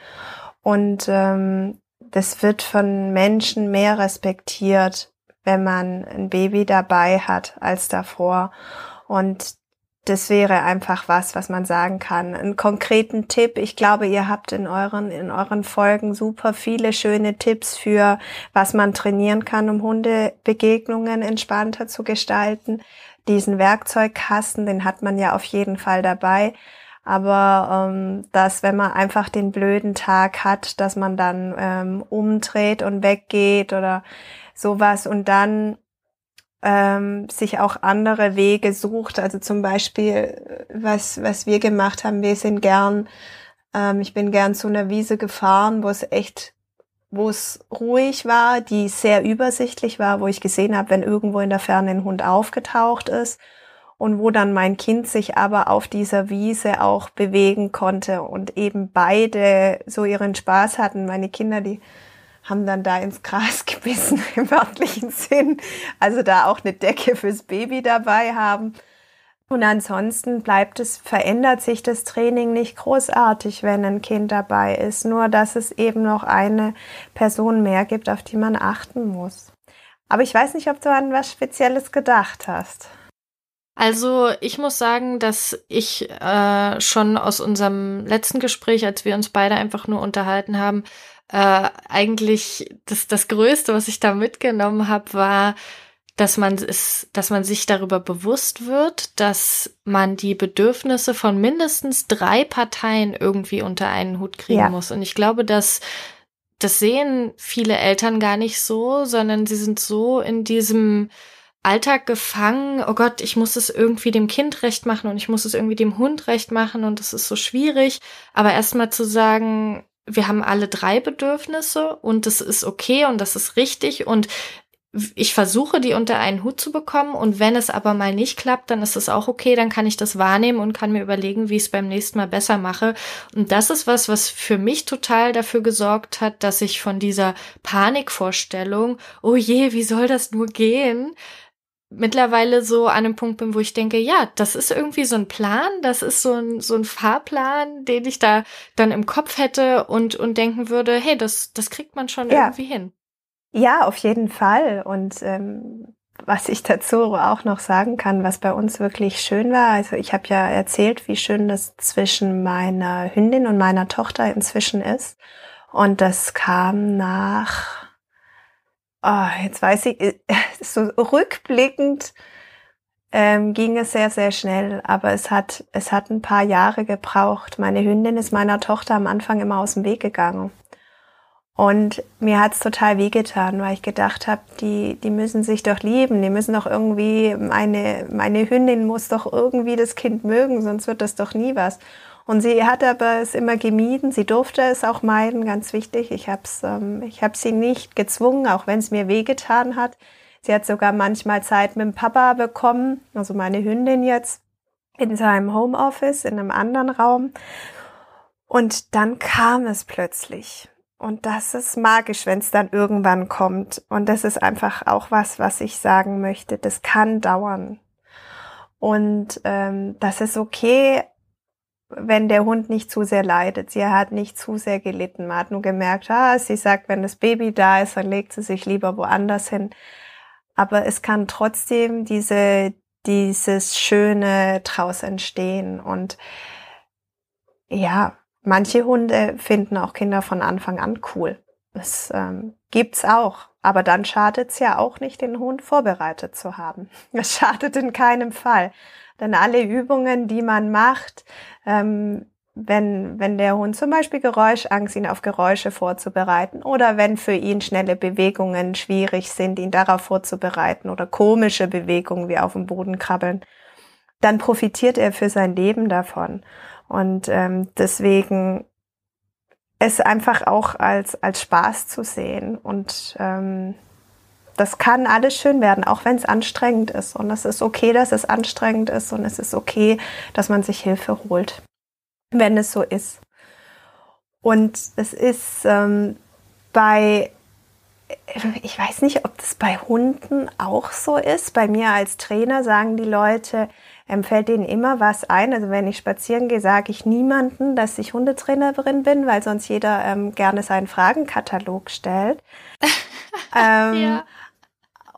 Und ähm, das wird von Menschen mehr respektiert, wenn man ein Baby dabei hat als davor. Und das wäre einfach was, was man sagen kann. Einen konkreten Tipp. Ich glaube, ihr habt in euren, in euren Folgen super viele schöne Tipps für, was man trainieren kann, um Hundebegegnungen entspannter zu gestalten. Diesen Werkzeugkasten, den hat man ja auf jeden Fall dabei. Aber ähm, dass, wenn man einfach den blöden Tag hat, dass man dann ähm, umdreht und weggeht oder sowas und dann ähm, sich auch andere Wege sucht. Also zum Beispiel, was, was wir gemacht haben, wir sind gern, ähm, ich bin gern zu einer Wiese gefahren, wo es echt, wo es ruhig war, die sehr übersichtlich war, wo ich gesehen habe, wenn irgendwo in der Ferne ein Hund aufgetaucht ist und wo dann mein Kind sich aber auf dieser Wiese auch bewegen konnte und eben beide so ihren Spaß hatten. Meine Kinder, die haben dann da ins Gras gebissen im wörtlichen Sinn. Also da auch eine Decke fürs Baby dabei haben. Und ansonsten bleibt es, verändert sich das Training nicht großartig, wenn ein Kind dabei ist. Nur, dass es eben noch eine Person mehr gibt, auf die man achten muss. Aber ich weiß nicht, ob du an was Spezielles gedacht hast. Also ich muss sagen, dass ich äh, schon aus unserem letzten Gespräch, als wir uns beide einfach nur unterhalten haben, äh, eigentlich das, das Größte, was ich da mitgenommen habe, war, dass man es, dass man sich darüber bewusst wird, dass man die Bedürfnisse von mindestens drei Parteien irgendwie unter einen Hut kriegen ja. muss. Und ich glaube, dass das sehen viele Eltern gar nicht so, sondern sie sind so in diesem Alltag gefangen, oh Gott, ich muss es irgendwie dem Kind recht machen und ich muss es irgendwie dem Hund recht machen und das ist so schwierig. Aber erstmal zu sagen, wir haben alle drei Bedürfnisse und das ist okay und das ist richtig und ich versuche, die unter einen Hut zu bekommen und wenn es aber mal nicht klappt, dann ist es auch okay, dann kann ich das wahrnehmen und kann mir überlegen, wie ich es beim nächsten Mal besser mache. Und das ist was, was für mich total dafür gesorgt hat, dass ich von dieser Panikvorstellung, oh je, wie soll das nur gehen, mittlerweile so an einem Punkt bin, wo ich denke, ja, das ist irgendwie so ein Plan, das ist so ein, so ein Fahrplan, den ich da dann im Kopf hätte und, und denken würde, hey, das, das kriegt man schon ja. irgendwie hin. Ja, auf jeden Fall. Und ähm, was ich dazu auch noch sagen kann, was bei uns wirklich schön war, also ich habe ja erzählt, wie schön das zwischen meiner Hündin und meiner Tochter inzwischen ist. Und das kam nach oh, jetzt weiß ich, äh, so rückblickend ähm, ging es sehr, sehr schnell, aber es hat, es hat ein paar Jahre gebraucht. Meine Hündin ist meiner Tochter am Anfang immer aus dem Weg gegangen. Und mir hat's total wehgetan, weil ich gedacht habe, die, die müssen sich doch lieben, die müssen doch irgendwie, meine, meine Hündin muss doch irgendwie das Kind mögen, sonst wird das doch nie was. Und sie hat aber es immer gemieden. Sie durfte es auch meiden, ganz wichtig. Ich habe ähm, ich hab sie nicht gezwungen, auch wenn es mir wehgetan hat. Sie hat sogar manchmal Zeit mit dem Papa bekommen, also meine Hündin jetzt, in seinem Homeoffice, in einem anderen Raum. Und dann kam es plötzlich. Und das ist magisch, wenn es dann irgendwann kommt. Und das ist einfach auch was, was ich sagen möchte. Das kann dauern. Und ähm, das ist okay, wenn der Hund nicht zu sehr leidet. Sie hat nicht zu sehr gelitten. Man hat nur gemerkt, ah, sie sagt, wenn das Baby da ist, dann legt sie sich lieber woanders hin. Aber es kann trotzdem diese, dieses Schöne draus entstehen. Und ja, Manche Hunde finden auch Kinder von Anfang an cool. Das ähm, gibt's auch. Aber dann schadet's ja auch nicht, den Hund vorbereitet zu haben. Es schadet in keinem Fall. Denn alle Übungen, die man macht, ähm, wenn, wenn der Hund zum Beispiel Geräuschangst, ihn auf Geräusche vorzubereiten oder wenn für ihn schnelle Bewegungen schwierig sind, ihn darauf vorzubereiten oder komische Bewegungen wie auf dem Boden krabbeln, dann profitiert er für sein Leben davon. Und ähm, deswegen es einfach auch als, als Spaß zu sehen. Und ähm, das kann alles schön werden, auch wenn es anstrengend ist. Und es ist okay, dass es anstrengend ist. Und es ist okay, dass man sich Hilfe holt, wenn es so ist. Und es ist ähm, bei, ich weiß nicht, ob das bei Hunden auch so ist. Bei mir als Trainer sagen die Leute, ähm, fällt ihnen immer was ein. Also wenn ich spazieren gehe, sage ich niemanden, dass ich Hundetrainerin bin, weil sonst jeder ähm, gerne seinen Fragenkatalog stellt. ähm, ja.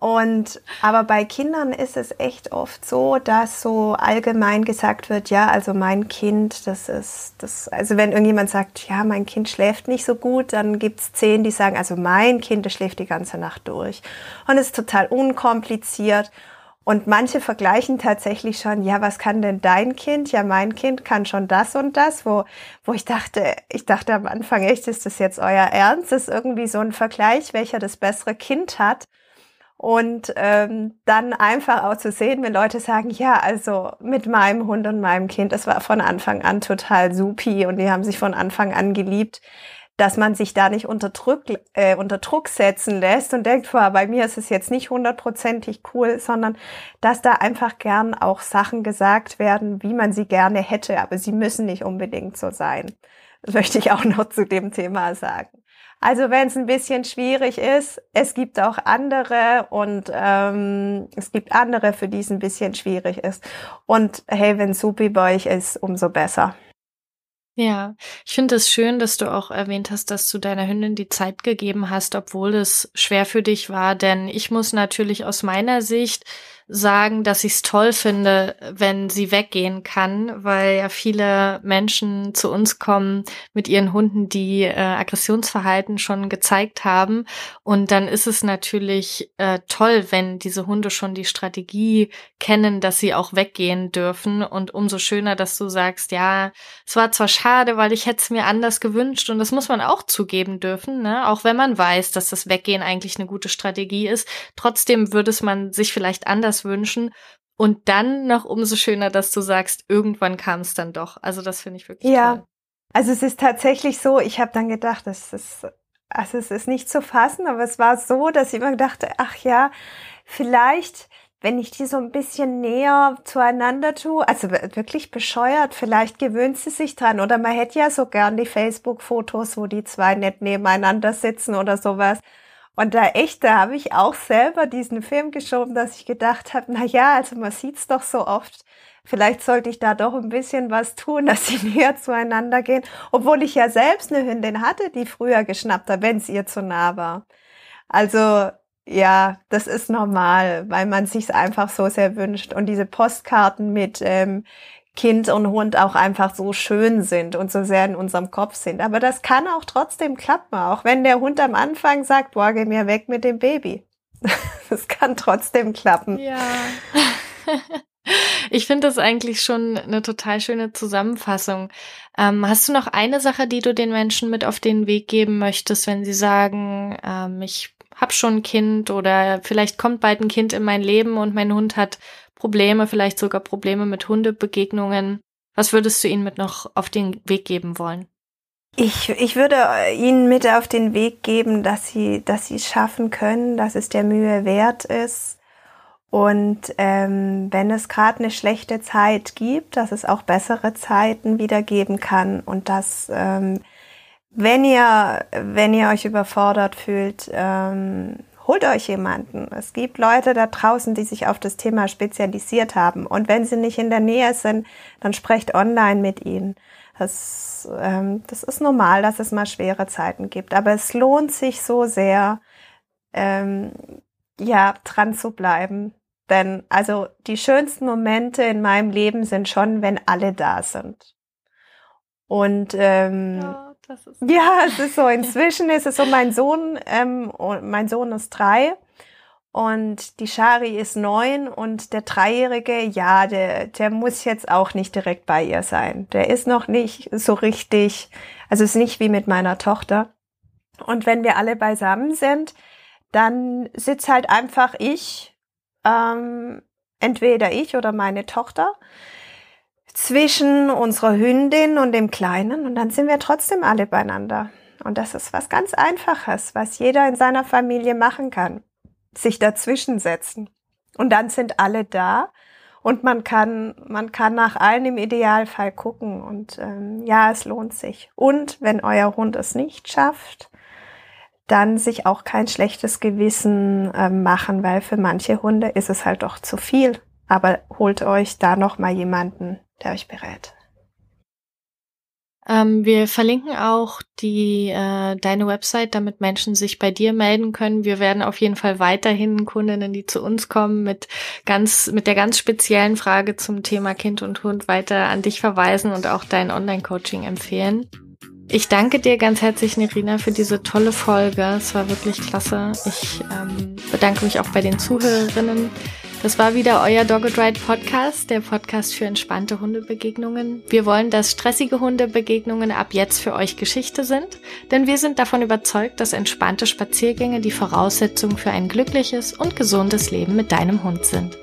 Und aber bei Kindern ist es echt oft so, dass so allgemein gesagt wird, ja, also mein Kind, das ist das, also wenn irgendjemand sagt, ja, mein Kind schläft nicht so gut, dann gibt's zehn, die sagen, also mein Kind, das schläft die ganze Nacht durch. Und es ist total unkompliziert. Und manche vergleichen tatsächlich schon, ja, was kann denn dein Kind? Ja, mein Kind kann schon das und das, wo, wo ich dachte, ich dachte am Anfang echt, ist das jetzt euer Ernst? Das ist irgendwie so ein Vergleich, welcher das bessere Kind hat. Und ähm, dann einfach auch zu sehen, wenn Leute sagen, ja, also mit meinem Hund und meinem Kind, das war von Anfang an total supi und die haben sich von Anfang an geliebt dass man sich da nicht unter Druck, äh, unter Druck setzen lässt und denkt, boah, bei mir ist es jetzt nicht hundertprozentig cool, sondern dass da einfach gern auch Sachen gesagt werden, wie man sie gerne hätte, aber sie müssen nicht unbedingt so sein. Das möchte ich auch noch zu dem Thema sagen. Also wenn es ein bisschen schwierig ist, es gibt auch andere und ähm, es gibt andere, für die es ein bisschen schwierig ist. Und hey, wenn Supi bei euch ist, umso besser. Ja, ich finde es schön, dass du auch erwähnt hast, dass du deiner Hündin die Zeit gegeben hast, obwohl es schwer für dich war. Denn ich muss natürlich aus meiner Sicht sagen, dass ich es toll finde, wenn sie weggehen kann, weil ja viele Menschen zu uns kommen mit ihren Hunden, die äh, Aggressionsverhalten schon gezeigt haben. Und dann ist es natürlich äh, toll, wenn diese Hunde schon die Strategie kennen, dass sie auch weggehen dürfen. Und umso schöner, dass du sagst, ja, es war zwar schade, weil ich hätte es mir anders gewünscht. Und das muss man auch zugeben dürfen, ne? auch wenn man weiß, dass das Weggehen eigentlich eine gute Strategie ist. Trotzdem würde es man sich vielleicht anders wünschen. Und dann noch umso schöner, dass du sagst, irgendwann kam es dann doch. Also das finde ich wirklich ja. toll. Also es ist tatsächlich so, ich habe dann gedacht, das ist, also es ist nicht zu fassen, aber es war so, dass ich immer dachte, ach ja, vielleicht, wenn ich die so ein bisschen näher zueinander tue, also wirklich bescheuert, vielleicht gewöhnt sie sich dran. Oder man hätte ja so gern die Facebook-Fotos, wo die zwei nett nebeneinander sitzen oder sowas. Und da echt, da habe ich auch selber diesen Film geschoben, dass ich gedacht habe, na ja, also man sieht's doch so oft. Vielleicht sollte ich da doch ein bisschen was tun, dass sie näher zueinander gehen, obwohl ich ja selbst eine Hündin hatte, die früher geschnappt hat, wenn es ihr zu nah war. Also ja, das ist normal, weil man sich's einfach so sehr wünscht. Und diese Postkarten mit ähm, Kind und Hund auch einfach so schön sind und so sehr in unserem Kopf sind. Aber das kann auch trotzdem klappen, auch wenn der Hund am Anfang sagt, boah, geh mir weg mit dem Baby. Das kann trotzdem klappen. Ja. Ich finde das eigentlich schon eine total schöne Zusammenfassung. Ähm, hast du noch eine Sache, die du den Menschen mit auf den Weg geben möchtest, wenn sie sagen, ähm, ich habe schon ein Kind oder vielleicht kommt bald ein Kind in mein Leben und mein Hund hat Probleme, vielleicht sogar Probleme mit Hundebegegnungen. Was würdest du ihnen mit noch auf den Weg geben wollen? Ich, ich würde Ihnen mit auf den Weg geben, dass Sie, dass Sie es schaffen können, dass es der Mühe wert ist. Und ähm, wenn es gerade eine schlechte Zeit gibt, dass es auch bessere Zeiten wieder geben kann und dass ähm, wenn ihr wenn ihr euch überfordert fühlt, ähm, holt euch jemanden. Es gibt Leute da draußen, die sich auf das Thema spezialisiert haben. Und wenn sie nicht in der Nähe sind, dann sprecht online mit ihnen. Das, ähm, das ist normal, dass es mal schwere Zeiten gibt. Aber es lohnt sich so sehr, ähm, ja, dran zu bleiben. Denn also die schönsten Momente in meinem Leben sind schon, wenn alle da sind. Und ähm, ja ja, es ist so. Inzwischen ist es so, mein Sohn, ähm, mein Sohn ist drei und die Shari ist neun und der Dreijährige, ja, der, der muss jetzt auch nicht direkt bei ihr sein. Der ist noch nicht so richtig, also es ist nicht wie mit meiner Tochter. Und wenn wir alle beisammen sind, dann sitzt halt einfach ich, ähm, entweder ich oder meine Tochter zwischen unserer Hündin und dem Kleinen und dann sind wir trotzdem alle beieinander. Und das ist was ganz Einfaches, was jeder in seiner Familie machen kann. Sich dazwischen setzen. Und dann sind alle da und man kann, man kann nach allen im Idealfall gucken. Und ähm, ja, es lohnt sich. Und wenn euer Hund es nicht schafft, dann sich auch kein schlechtes Gewissen äh, machen, weil für manche Hunde ist es halt doch zu viel. Aber holt euch da noch mal jemanden, der euch berät. Ähm, wir verlinken auch die äh, deine Website, damit Menschen sich bei dir melden können. Wir werden auf jeden Fall weiterhin Kundinnen, die zu uns kommen, mit ganz mit der ganz speziellen Frage zum Thema Kind und Hund weiter an dich verweisen und auch dein Online-Coaching empfehlen. Ich danke dir ganz herzlich, Nerina, für diese tolle Folge. Es war wirklich klasse. Ich ähm, bedanke mich auch bei den Zuhörerinnen. Das war wieder euer Dogged Ride Podcast, der Podcast für entspannte Hundebegegnungen. Wir wollen, dass stressige Hundebegegnungen ab jetzt für euch Geschichte sind, denn wir sind davon überzeugt, dass entspannte Spaziergänge die Voraussetzung für ein glückliches und gesundes Leben mit deinem Hund sind.